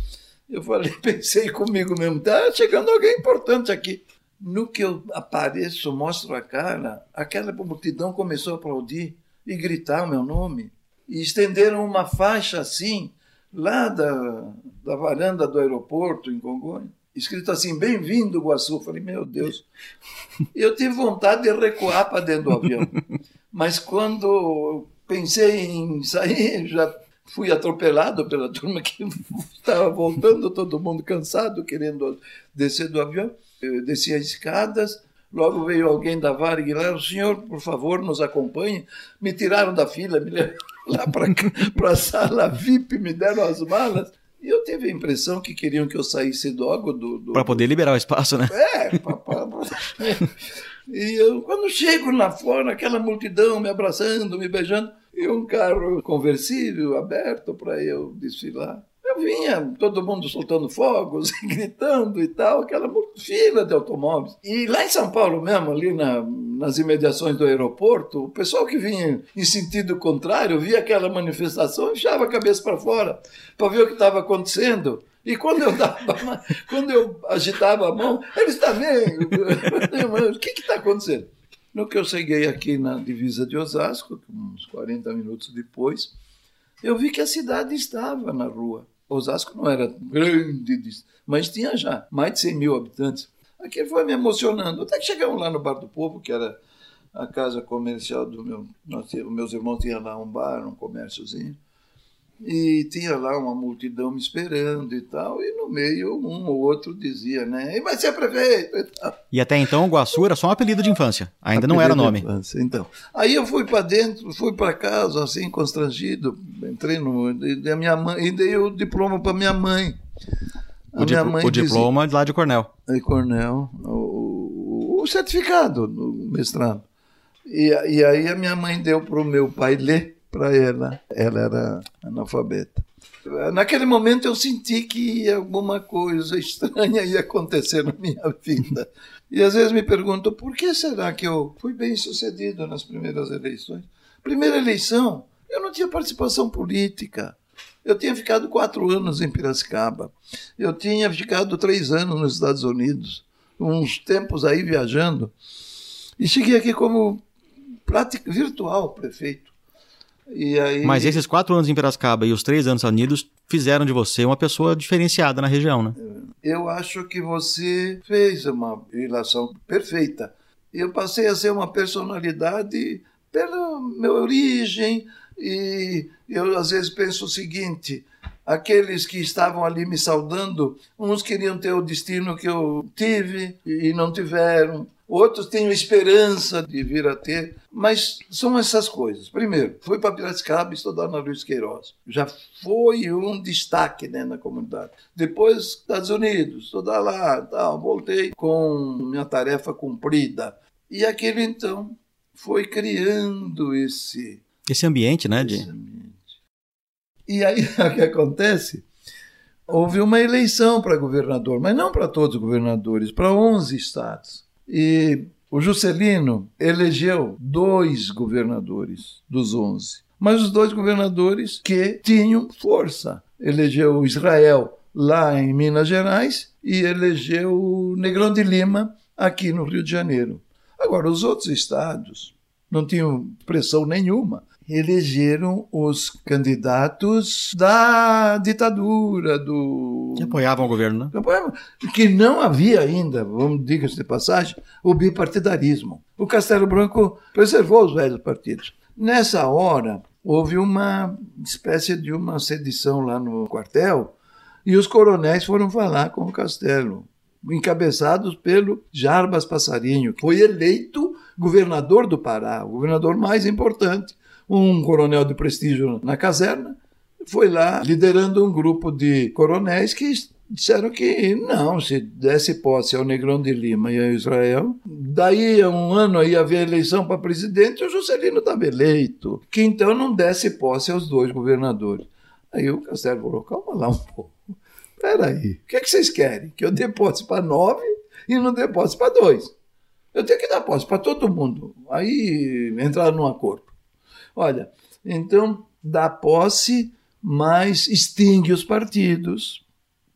Eu falei, *laughs* pensei comigo mesmo, tá chegando alguém importante aqui. No que eu apareço, mostro a cara, aquela multidão começou a aplaudir e gritar o meu nome. E estenderam uma faixa assim, lá da, da varanda do aeroporto em Congonha, escrito assim, bem-vindo, Guaçu. Falei, meu Deus. Eu tive vontade de recuar para dentro do avião. Mas quando pensei em sair, já fui atropelado pela turma que *laughs* estava voltando, todo mundo cansado, querendo descer do avião. Eu desci as escadas, logo veio alguém da Varig lá, o senhor, por favor, nos acompanhe. Me tiraram da fila, me *laughs* levaram lá para a sala VIP, me deram as malas. E eu tive a impressão que queriam que eu saísse logo do... do Para poder liberar o espaço, né? é, papá. *laughs* E eu, quando chego lá fora, aquela multidão me abraçando, me beijando, e um carro conversível aberto para eu desfilar. Vinha, todo mundo soltando fogos, *laughs* gritando e tal, aquela fila de automóveis. E lá em São Paulo mesmo, ali na, nas imediações do aeroporto, o pessoal que vinha em sentido contrário via aquela manifestação e fechava a cabeça para fora para ver o que estava acontecendo. E quando eu, *laughs* dava, quando eu agitava a mão, eles também. *laughs* O que está acontecendo? No que eu cheguei aqui na divisa de Osasco, uns 40 minutos depois, eu vi que a cidade estava na rua. Osasco não era grande, mas tinha já mais de 100 mil habitantes. Aquilo foi me emocionando. Até que chegamos lá no Bar do Povo, que era a casa comercial do meu. Nós, meus irmãos tinham lá um bar, um comérciozinho. E tinha lá uma multidão me esperando e tal, e no meio um ou outro dizia, né? E vai ser prefeito e tal. E até então o Guaçu era só um apelido de infância. Ainda não era nome. Infância, então. Aí eu fui para dentro, fui para casa, assim, constrangido. Entrei no. E a minha mãe, e dei o diploma para minha mãe. A O, dipl- o diploma de lá de Cornell. Dizia, Cornel, o, o, certificado do mestrado. E, e aí a minha mãe deu para o meu pai ler para ela. Ela era analfabeta. Naquele momento eu senti que alguma coisa estranha ia acontecer na minha vida. E às vezes me pergunto por que será que eu fui bem sucedido nas primeiras eleições? Primeira eleição, eu não tinha participação política. Eu tinha ficado quatro anos em Piracicaba. Eu tinha ficado três anos nos Estados Unidos, uns tempos aí viajando. E cheguei aqui como virtual prefeito. Aí... Mas esses quatro anos em Piracicaba e os três anos Unidos fizeram de você uma pessoa diferenciada na região, né? Eu acho que você fez uma relação perfeita. Eu passei a ser uma personalidade pela minha origem, E eu às vezes penso o seguinte: aqueles que estavam ali me saudando, uns queriam ter o destino que eu tive e não tiveram, outros tinham esperança de vir a ter, mas são essas coisas. Primeiro, fui para Piracicaba estudar na Luiz Queiroz. Já foi um destaque né, na comunidade. Depois, Estados Unidos, estudar lá, tal, voltei com minha tarefa cumprida. E aquilo então foi criando esse esse ambiente, né, de... esse ambiente. E aí *laughs* o que acontece? Houve uma eleição para governador, mas não para todos os governadores, para 11 estados. E o Juscelino elegeu dois governadores dos 11, mas os dois governadores que tinham força. Elegeu Israel lá em Minas Gerais e elegeu Negrão de Lima aqui no Rio de Janeiro. Agora, os outros estados não tinham pressão nenhuma elegeram os candidatos da ditadura, do. Que apoiavam o governo, né? Que apoiavam- Que não havia ainda, vamos diga-se de passagem, o bipartidarismo. O Castelo Branco preservou os velhos partidos. Nessa hora, houve uma espécie de uma sedição lá no quartel e os coronéis foram falar com o Castelo, encabeçados pelo Jarbas Passarinho, que foi eleito governador do Pará, o governador mais importante um coronel de prestígio na caserna, foi lá liderando um grupo de coronéis que disseram que não, se desse posse ao Negrão de Lima e ao Israel, daí a um ano ia haver eleição para presidente, o Juscelino estava eleito, que então não desse posse aos dois governadores. Aí o Castelo falou, calma lá um pouco, peraí, o que, é que vocês querem? Que eu dê posse para nove e não dê posse para dois. Eu tenho que dar posse para todo mundo. Aí entraram num acordo. Olha, então dá posse, mas extingue os partidos.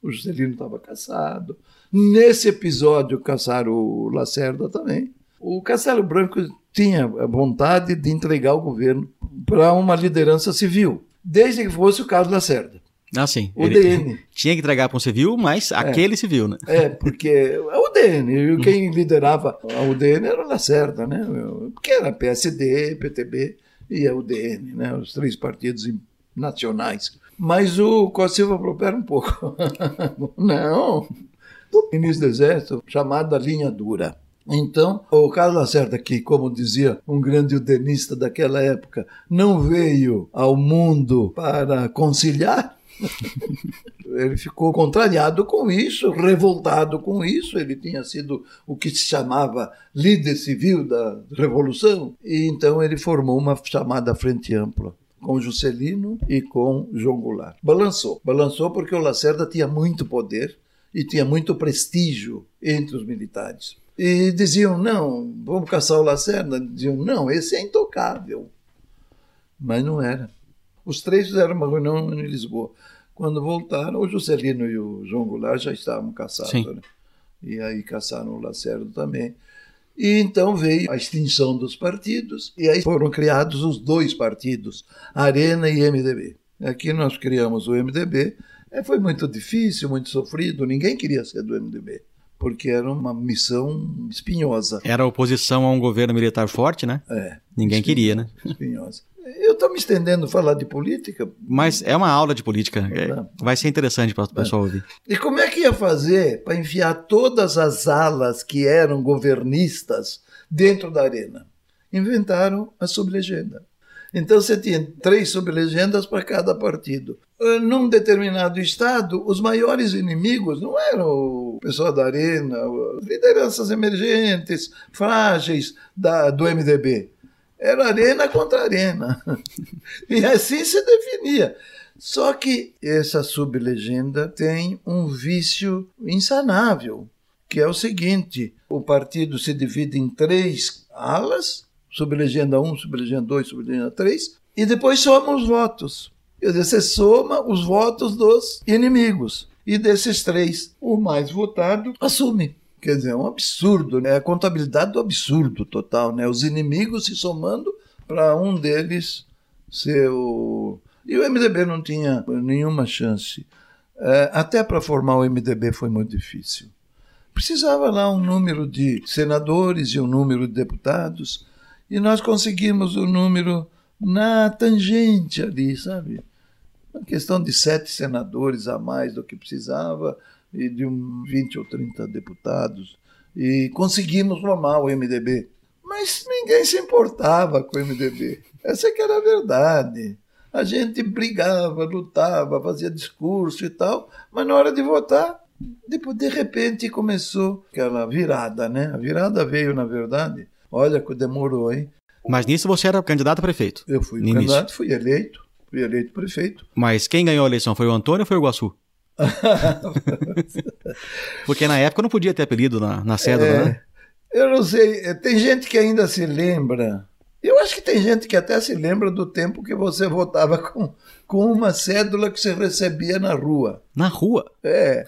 O Juscelino estava caçado. Nesse episódio, caçaram o Lacerda também. O Castelo Branco tinha a vontade de entregar o governo para uma liderança civil, desde que fosse o Carlos Lacerda, Ah, sim. o Ele DN. *laughs* tinha que entregar para um civil, mas aquele civil, né? É, porque é o DN. E quem liderava a UDN era o Lacerda, né? Porque era PSD, PTB e a UDN, né? Os três partidos nacionais. Mas o Costa Silva um pouco. *laughs* Não. O ministro do Exército, chamada linha dura. Então, o Carlos Lacerda, que, como dizia um grande udenista daquela época, não veio ao mundo para conciliar, *laughs* ele ficou contrariado com isso, revoltado com isso. Ele tinha sido o que se chamava líder civil da Revolução, e então ele formou uma chamada Frente Ampla com Juscelino e com João Goulart. Balançou, balançou porque o Lacerda tinha muito poder e tinha muito prestígio entre os militares. E diziam, não, vamos caçar o Lacerda. Diziam, não, esse é intocável. Mas não era. Os três fizeram uma reunião em Lisboa. Quando voltaram, o Juscelino e o João Goulart já estavam caçados. Né? E aí caçaram o Lacerda também. E então veio a extinção dos partidos, e aí foram criados os dois partidos, Arena e MDB. Aqui nós criamos o MDB, é, foi muito difícil, muito sofrido, ninguém queria ser do MDB, porque era uma missão espinhosa. Era oposição a um governo militar forte, né? É, Ninguém queria, né? espinhosa. Eu estou me estendendo a falar de política, Mas é uma aula de política. é- Tá. vai ser interessante para o pessoal ouvir. E como é que ia fazer para enfiar todas as alas que eram governistas dentro da arena? Inventaram a sublegenda. Então você tinha três sublegendas para cada partido. Eh, Num determinado estado, os maiores inimigos não eram o pessoal da arena, as lideranças emergentes, frágeis da, do MDB. Era arena contra arena. *laughs* E assim se definia. Só que essa sublegenda tem um vício insanável, que é o seguinte: o partido se divide em três alas, sublegenda 1, sublegenda 2, sublegenda 3, e depois soma os votos. Quer dizer, você soma os votos dos inimigos. E desses três, o mais votado assume. Quer dizer, é um absurdo, né? É a contabilidade do absurdo total, né? Os inimigos se somando para um deles ser o. E o MDB não tinha nenhuma chance. É, até para formar o MDB foi muito difícil. Precisava lá um número de senadores e um número de deputados, e nós conseguimos o número na tangente ali, sabe? Uma questão de sete senadores a mais do que precisava e de um 20 ou 30 deputados. E conseguimos formar o MDB. Mas ninguém se importava com o MDB. Essa que era a verdade. A gente brigava, lutava, fazia discurso e tal, mas na hora de votar, depois, de repente começou aquela virada, né? A virada veio, na verdade, olha que demorou, hein? Mas nisso você era candidato a prefeito? Eu fui candidato, fui eleito, fui eleito prefeito. Mas quem ganhou a eleição foi o Antônio ou foi o Iguaçu? *laughs* Porque na época não podia ter apelido na, na cédula, É, né? Eu não sei, eh, tem gente que ainda se lembra. Eu acho que tem gente que até se lembra do tempo que você votava com, com uma cédula que você recebia na rua. Na rua. É.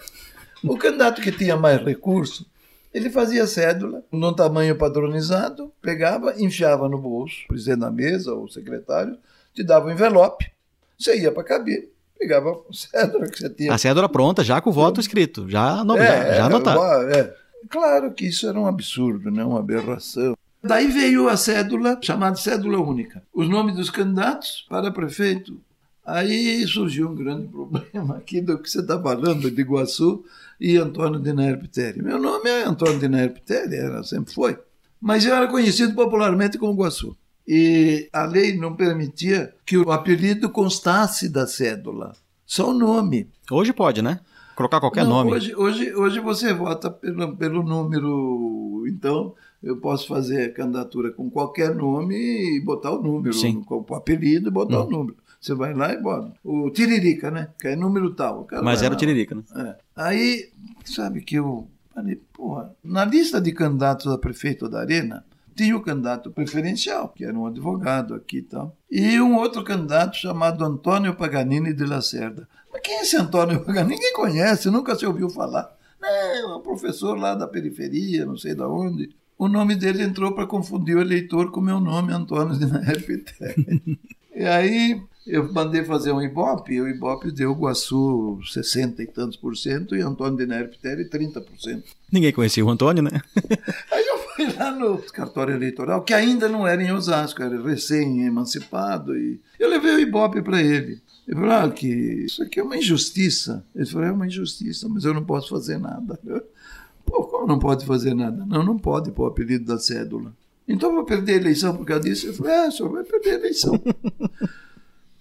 O candidato que tinha mais recurso, ele fazia cédula num tamanho padronizado, pegava, enfiava no bolso, o presidente da mesa ou o secretário, te dava um envelope, você ia para a cabine, pegava a cédula que você tinha. A cédula pronta, já com o voto escrito, já, no, É, já anotado. é, é. Claro que isso era um absurdo, né? uma aberração. Daí veio a cédula, chamada cédula única. Os nomes dos candidatos para prefeito. Aí surgiu um grande *laughs* problema aqui do que você está falando, de Iguaçu e Antônio de Nerpiteri. Meu nome é Antônio de Nerpiteri, era, sempre foi. Mas eu era conhecido popularmente como Iguaçu. E a lei não permitia que o apelido constasse da cédula, só o nome. Hoje pode, né? Colocar qualquer Não, nome. Hoje, hoje, hoje você vota pelo, pelo número. Então, eu posso fazer candidatura com qualquer nome e botar o número, Sim. com o apelido e botar Hum. o número. Você vai lá e bota. O Tiririca, né? Que é número tal. O Mas era o lá. Tiririca, né? É. Aí, sabe que eu falei, porra, na lista de candidatos a prefeito da Arena, tinha o candidato preferencial, que era um advogado aqui e tal, e um outro candidato chamado Antônio Paganini de Lacerda. Mas quem é esse Antônio Paganini? Ninguém conhece, nunca se ouviu falar. É um professor lá da periferia, não sei de onde. O nome dele entrou para confundir o eleitor com o meu nome, Antônio *laughs* de Nerpiteri. E aí eu mandei fazer um Ibope, e o Ibope deu Guaçu 60 e tantos por cento e Antônio de Nerpiteri 30 por cento. Ninguém conhecia o Antônio, né? *laughs* Aí eu fui lá no cartório eleitoral, que ainda não era em Osasco, era recém-emancipado, e eu levei o Ibope para ele. Ele falou, ah, que isso aqui é uma injustiça. Ele falou, é uma injustiça, mas eu não posso fazer nada. *laughs* Pô, como não pode fazer nada? Não, não pode pôr o apelido da cédula. Então eu vou perder a eleição por causa disso? Eu falei, é, o senhor vai perder a eleição. *laughs*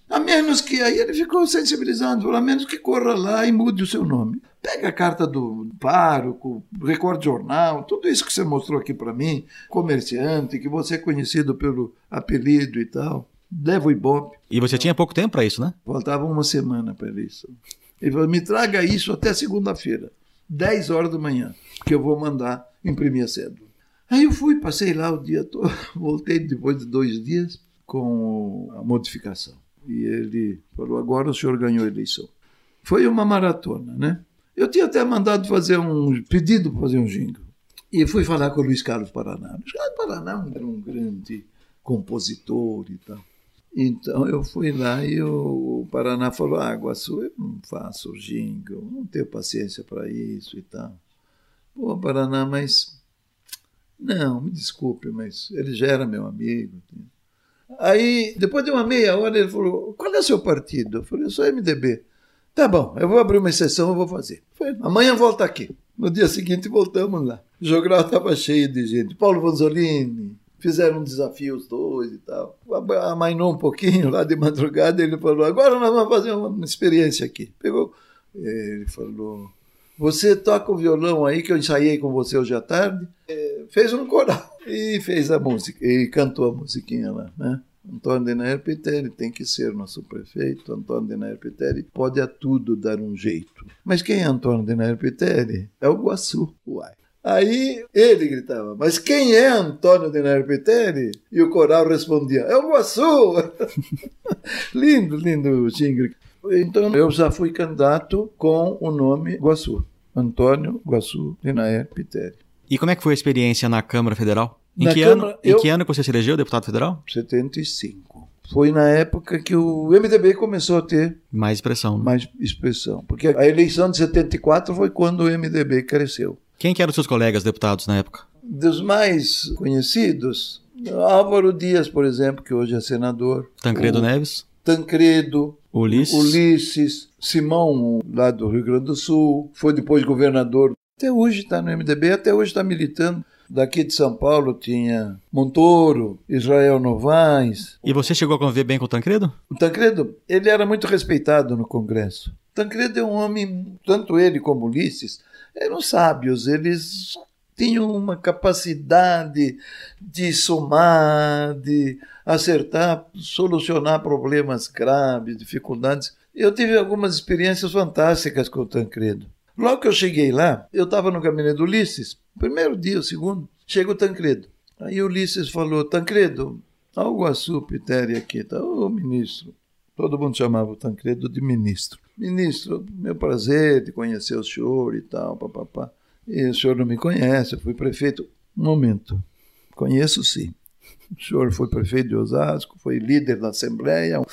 A menos que, aí ele ficou sensibilizado, falou, a menos que corra lá e mude o seu nome. Pega a carta do pároco, recorde jornal, tudo isso que você mostrou aqui para mim, comerciante, que você é conhecido pelo apelido e tal, leva o Ibope. E você tinha pouco tempo para isso, né? Faltava uma semana para eleição. Ele falou, me traga isso até segunda-feira, 10 horas da manhã, que eu vou mandar imprimir a cédula. Aí eu fui, passei lá o dia todo, *laughs* voltei depois de dois dias com a modificação. E ele falou, agora o senhor ganhou a eleição. Foi uma maratona, né? Eu tinha até mandado fazer um pedido para fazer um jingle. E fui falar com o Luiz Carlos Paraná. Luiz Carlos Paraná era um grande compositor e tal. Então eu fui lá e o, Paraná falou: Ah, Guaçu, eu não faço jingle, não tenho paciência para isso e tal. Pô, Paraná, mas. Não, me desculpe, mas ele já era meu amigo. Aí, depois de uma meia hora, ele falou: Qual é o seu partido? Eu falei: Eu sou MDB. Tá bom, eu vou abrir uma exceção, eu vou fazer. Foi, amanhã volta aqui. No dia seguinte, voltamos lá. O jogral estava cheio de gente. Paulo Vanzolini, fizeram um desafio os dois e tal. Amainou um pouquinho lá de madrugada, ele falou: agora nós vamos fazer uma experiência aqui. Pegou, ele falou: você toca o violão aí que eu ensaiei com você hoje à tarde? É, fez um coral *laughs* e fez a música, e cantou a musiquinha lá, né? Antônio de Nair Piteri tem que ser nosso prefeito. Antônio de Piteri pode a tudo dar um jeito. Mas quem é Antônio de Piteri? É o Guaçu. Uai. Aí ele gritava, mas quem é Antônio de Piteri? E o coral respondia, é o Guaçu! *laughs* lindo, lindo jingle. Então eu já fui candidato com o nome Guaçu. Antônio Guaçu de Nair Piteri. E como é que foi a experiência na Câmara Federal? Em, Na que, Câmara, ano, em eu- que ano que você se elegeu deputado federal? 75. Foi na época que o MDB começou a ter Mais expressão. né? mais expressão. Porque a eleição de 74 foi quando o MDB cresceu. Quem que eram seus colegas deputados na época? Dos mais conhecidos, Álvaro Dias, por exemplo, que hoje é senador. Tancredo o Neves. Tancredo. Ulisses. Ulisses. Simão, lá do Rio Grande do Sul. Foi depois governador. Até hoje está no MDB, até hoje está militando. Daqui de São Paulo tinha Montoro, Israel Novaes. E você chegou a conviver bem com o Tancredo? O Tancredo, ele era muito respeitado no Congresso. Tancredo é um homem, tanto ele como Ulisses, eram sábios, eles tinham uma capacidade de somar, de acertar, solucionar problemas graves, dificuldades. Eu tive algumas experiências fantásticas com o Tancredo. Logo que eu cheguei lá, eu estava no gabinete do Ulisses, primeiro dia, o segundo, chega o Tancredo. Aí o Ulisses falou, Tancredo, algo a Pitéria aqui, tá? Ô ministro. Todo mundo chamava o Tancredo de ministro. Ministro, meu prazer de conhecer o senhor e tal, papapá. E o senhor não me conhece, eu fui prefeito. Momento, conheço sim. O senhor foi prefeito de Osasco, foi líder da Assembleia. *laughs*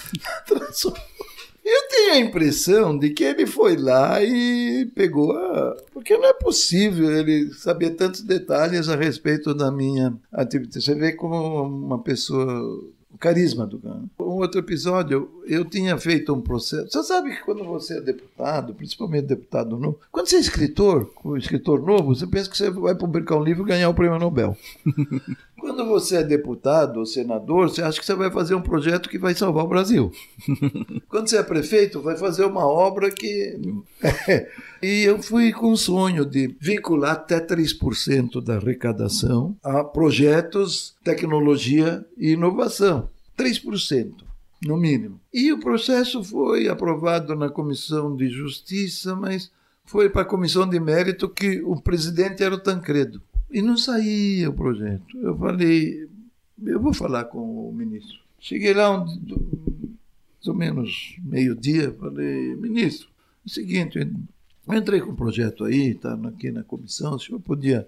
Eu tenho a impressão de que ele foi lá e pegou a. Porque não é possível ele saber tantos detalhes a respeito da minha atividade. Você vê como uma pessoa o carisma do Gandhi. Um outro episódio, eu tinha feito um processo. Você sabe que quando você é deputado, principalmente deputado novo, quando você é escritor, um escritor novo, você pensa que você vai publicar um livro e ganhar o prêmio Nobel. *laughs* quando você é deputado ou senador, você acha que você vai fazer um projeto que vai salvar o Brasil. *laughs* quando você é prefeito, vai fazer uma obra que. *laughs* e eu fui com o sonho de vincular até 3% da arrecadação a projetos, tecnologia e inovação. 3%, no mínimo. E o processo foi aprovado na Comissão de Justiça, mas foi para a Comissão de Mérito que o presidente era o Tancredo. E não saía o projeto. Eu falei, eu vou falar com o ministro. Cheguei lá, um, mais ou menos meio-dia, falei, ministro, é o seguinte, eu entrei com o projeto aí, está aqui na comissão, o senhor podia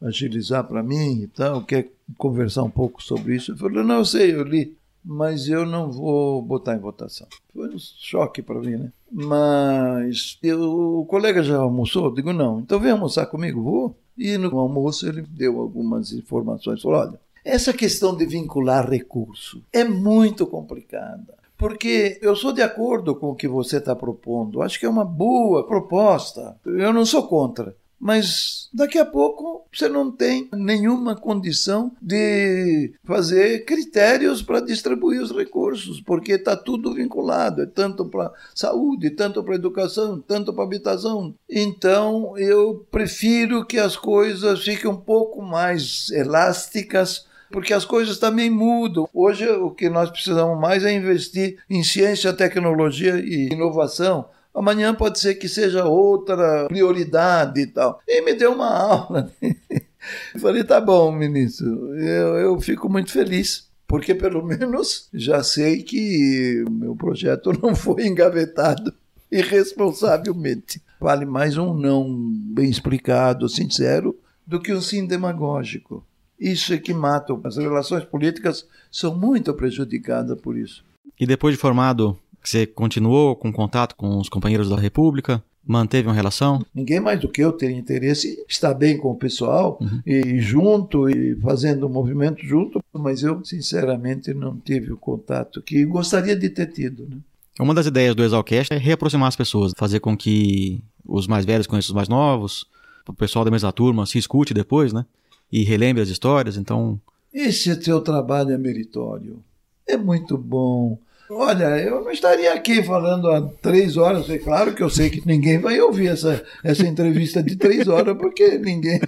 agilizar para mim e tal, quer conversar um pouco sobre isso? Ele falou, não, eu sei, eu li, mas eu não vou botar em votação. Foi um choque para mim, né? Mas eu, o colega já almoçou? Eu digo, não. Então vem almoçar comigo? Vou. E no almoço ele deu algumas informações. Falou, olha, essa questão de vincular recurso é muito complicada. Porque eu sou de acordo com o que você está propondo. Acho que é uma boa proposta. Eu não sou contra. Mas daqui a pouco você não tem nenhuma condição de fazer critérios para distribuir os recursos, porque está tudo vinculado, é tanto para saúde, tanto para educação, tanto para habitação. Então eu prefiro que as coisas fiquem um pouco mais elásticas porque as coisas também mudam. Hoje o que nós precisamos mais é investir em ciência, tecnologia e inovação amanhã pode ser que seja outra prioridade e tal. E me deu uma aula. Eu *laughs* falei, tá bom, ministro, eu, eu fico muito feliz, porque pelo menos já sei que o meu projeto *laughs* não foi engavetado irresponsavelmente. Vale mais um não bem explicado, sincero, do que um sim demagógico. Isso é que mata. As relações políticas são muito prejudicadas por isso. E depois de formado, você continuou com contato com os companheiros da República? Manteve uma relação? Ninguém mais do que eu teria interesse em estar bem com o pessoal uhum. e junto e fazendo um movimento junto, mas eu sinceramente não tive o contato que gostaria de ter tido. Né? Uma das ideias do Exalcast é reaproximar as pessoas, fazer com que os mais velhos conheçam os mais novos, o pessoal da mesma turma se escute depois, né? E relembre as histórias, então... Esse teu trabalho é meritório. É muito bom. Olha, eu não estaria aqui falando há três horas. É claro que eu sei que ninguém vai ouvir essa, essa entrevista de três horas, porque ninguém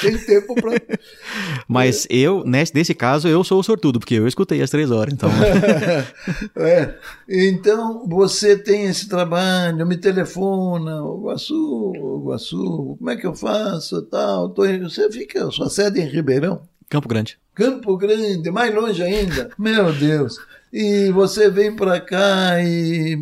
tem tempo para. Mas eu, nesse, nesse caso, eu sou o sortudo, porque eu escutei as três horas. Então, *laughs* é. então você tem esse trabalho, me telefona, o Guaçu, o Guaçu, como é que eu faço? Tal, tô, você fica, sua sede é em Ribeirão? Campo Grande. Campo Grande, mais longe ainda. Meu Deus. E você vem para cá e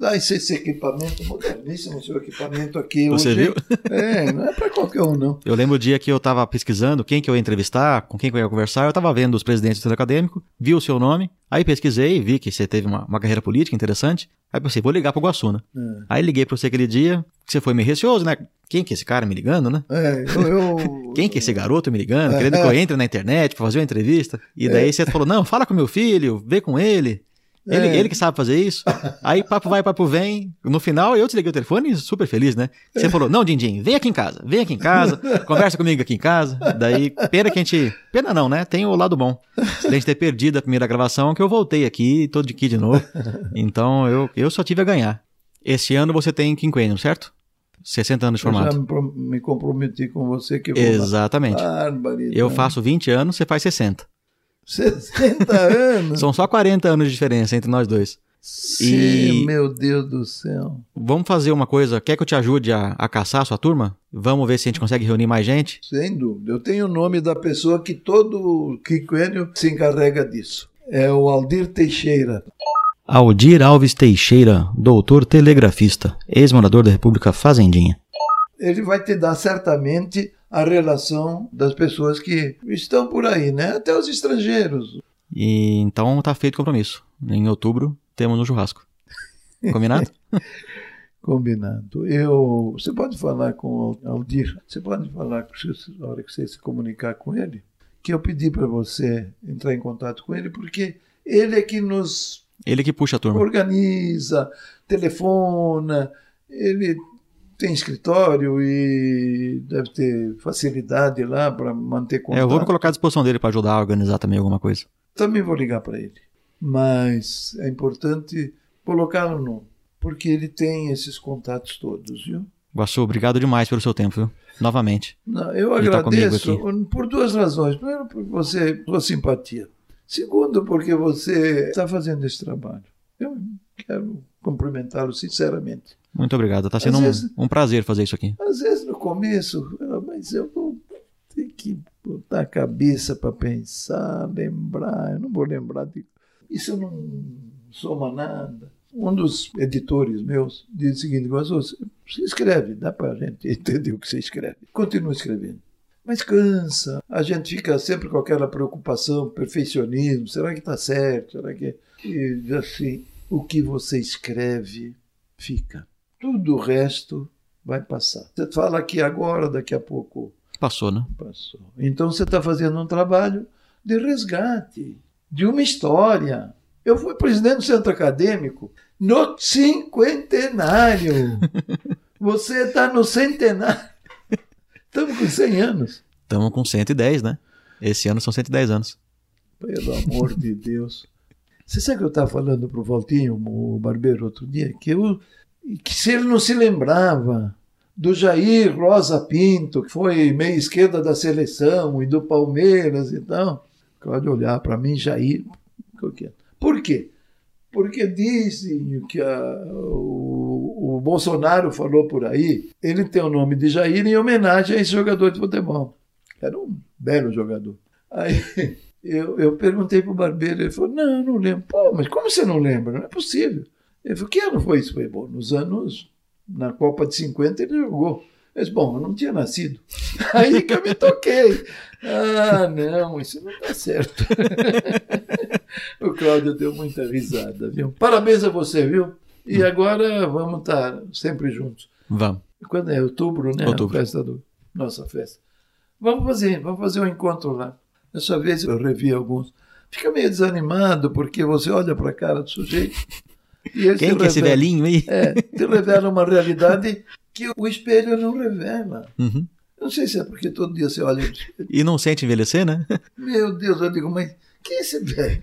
dá esse, esse equipamento moderníssimo, seu equipamento aqui. Você hoje, viu? *laughs* É, não é para qualquer um, não. Eu lembro o dia que eu tava pesquisando quem que eu ia entrevistar, com quem que eu ia conversar, eu tava vendo os presidentes do centro acadêmico, vi o seu nome, aí pesquisei, vi que você teve uma, uma carreira política interessante, aí pensei, vou ligar pro Guaçu, né? É. Aí liguei pra você aquele dia, que você foi meio receoso, né? Quem que é esse cara me ligando, né? É, eu, eu- *laughs* Quem que é esse garoto me ligando, querendo que eu entre na internet pra fazer uma entrevista? E daí você falou, não, fala com meu filho, vê com ele. Ele, É. ele que sabe fazer isso. Aí papo vai, papo vem. No final eu desliguei o telefone super feliz, né? Você falou, não, Dindim, vem aqui em casa, vem aqui em casa, *laughs* conversa comigo aqui em casa. Daí, pena que a gente. Pena não, né? Tem o lado bom. Da gente ter perdido a primeira gravação, que eu voltei aqui, tô de aqui de novo. Então eu, eu só tive a ganhar. Esse ano você tem quinquênio, certo? 60 anos de eu já formato. me, pro- me comprometi com você que eu vou. Exatamente. Barbaridade. Eu faço 20 anos, você faz 60. 60 *laughs* anos. São só 40 anos de diferença entre nós dois. Sim, E- meu Deus do céu. Vamos fazer uma coisa. Quer que eu te ajude a, a caçar a sua turma? Vamos ver se a gente consegue reunir mais gente? Sem dúvida. Eu tenho o nome da pessoa que todo quinquênio se encarrega disso. É o Aldir Teixeira. Aldir Alves Teixeira, doutor telegrafista, ex-morador da República Fazendinha. Ele vai te dar certamente a relação das pessoas que estão por aí, né? Até os estrangeiros. E então tá feito o compromisso. Em outubro temos um churrasco. *laughs* Combinado? Combinado. Eu, você pode falar com o Aldir, você pode falar na hora que você se comunicar com ele, que eu pedi para você entrar em contato com ele, porque ele é que nos Ele que puxa a turma. organiza, telefona, ele tem escritório e deve ter facilidade lá para manter contato. É, eu vou me colocar à disposição dele para ajudar a organizar também alguma coisa. Também vou ligar para ele. Mas é importante colocá-lo no, porque ele tem esses contatos todos, viu? Guaçu, obrigado demais pelo seu tempo, viu? Novamente. Não, eu Ele tá agradeço por duas razões. Primeiro, por você, sua simpatia. Segundo, porque você está fazendo esse trabalho. Eu quero cumprimentá-lo sinceramente. Muito obrigado. Tá sendo um, vezes- um prazer fazer isso aqui. Às vezes no começo, mas eu vou ter que botar a cabeça para pensar, lembrar. Eu não vou lembrar de. Isso não soma nada. Um dos editores meus diz o seguinte: Guazô, você escreve, dá para a gente *laughs* entender o que você escreve. Continua escrevendo. Mas cansa. A gente fica sempre com aquela preocupação, perfeccionismo. Será que está certo? Será que. E assim: o que você escreve fica. Tudo o resto vai passar. Você fala aqui agora, daqui a pouco Passou, né? passou. Então você está fazendo um trabalho de resgate, de uma história. Eu fui presidente do centro acadêmico no cinquentenário. *laughs* Você está no centenário. Estamos com 100 anos. Estamos com 110, né? Esse ano são 110 anos. Pelo amor de Deus. Você sabe que eu estava falando para o Valtinho, o barbeiro, outro dia, que, eu, que se ele não se lembrava do Jair Rosa Pinto, que foi meia esquerda da seleção e do Palmeiras e tal, Cláudio olhar para mim, Jair. Por quê? Porque dizem que a- o, o Bolsonaro falou por aí, ele tem o nome de Jair em homenagem a esse jogador de futebol. Era um belo jogador. Aí *laughs* eu, eu perguntei para o barbeiro, ele falou, não, não lembro. Pô, mas como você não lembra? Não é possível. Ele falou, que ano foi isso? Eu falei, bom, nos anos, na Copa de 50 ele jogou. Eu disse, bom, eu não tinha nascido. *laughs* Aí que eu me toquei. Ah, não, isso não está certo. *laughs* o Cláudio deu muita risada, viu? Parabéns a você, viu? E agora vamos estar sempre juntos. Vamos. Quando é outubro, né? Outubro. A festa do nossa festa. Vamos fazer, vamos fazer um encontro lá. Dessa vez eu revi alguns. Fica meio desanimado porque você olha para a cara do sujeito Quem que é esse revela- velhinho aí? É, te revela uma realidade que o espelho não revela. Uhum. Não sei se é porque todo dia você olha. E não sente envelhecer, né? Meu Deus, eu digo, mas quem é esse velho?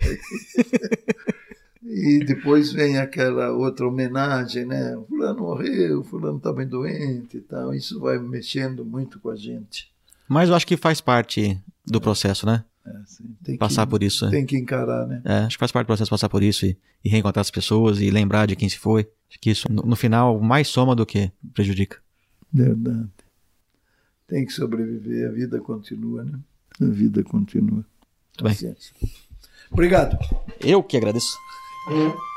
E depois vem aquela outra homenagem, né? Fulano morreu, fulano está bem doente e tal. Isso vai mexendo muito com a gente. Mas eu acho que faz parte do processo, né? É, tem Passar que, por isso. né? Tem que encarar, né? É, acho que faz parte do processo passar por isso e, e reencontrar as pessoas e lembrar de quem se foi. Acho que isso, no, no final, mais soma do que prejudica. Verdade. Tem que sobreviver, a vida continua, né? A vida continua. Muito bem. Paciência. Obrigado. Eu que agradeço. É.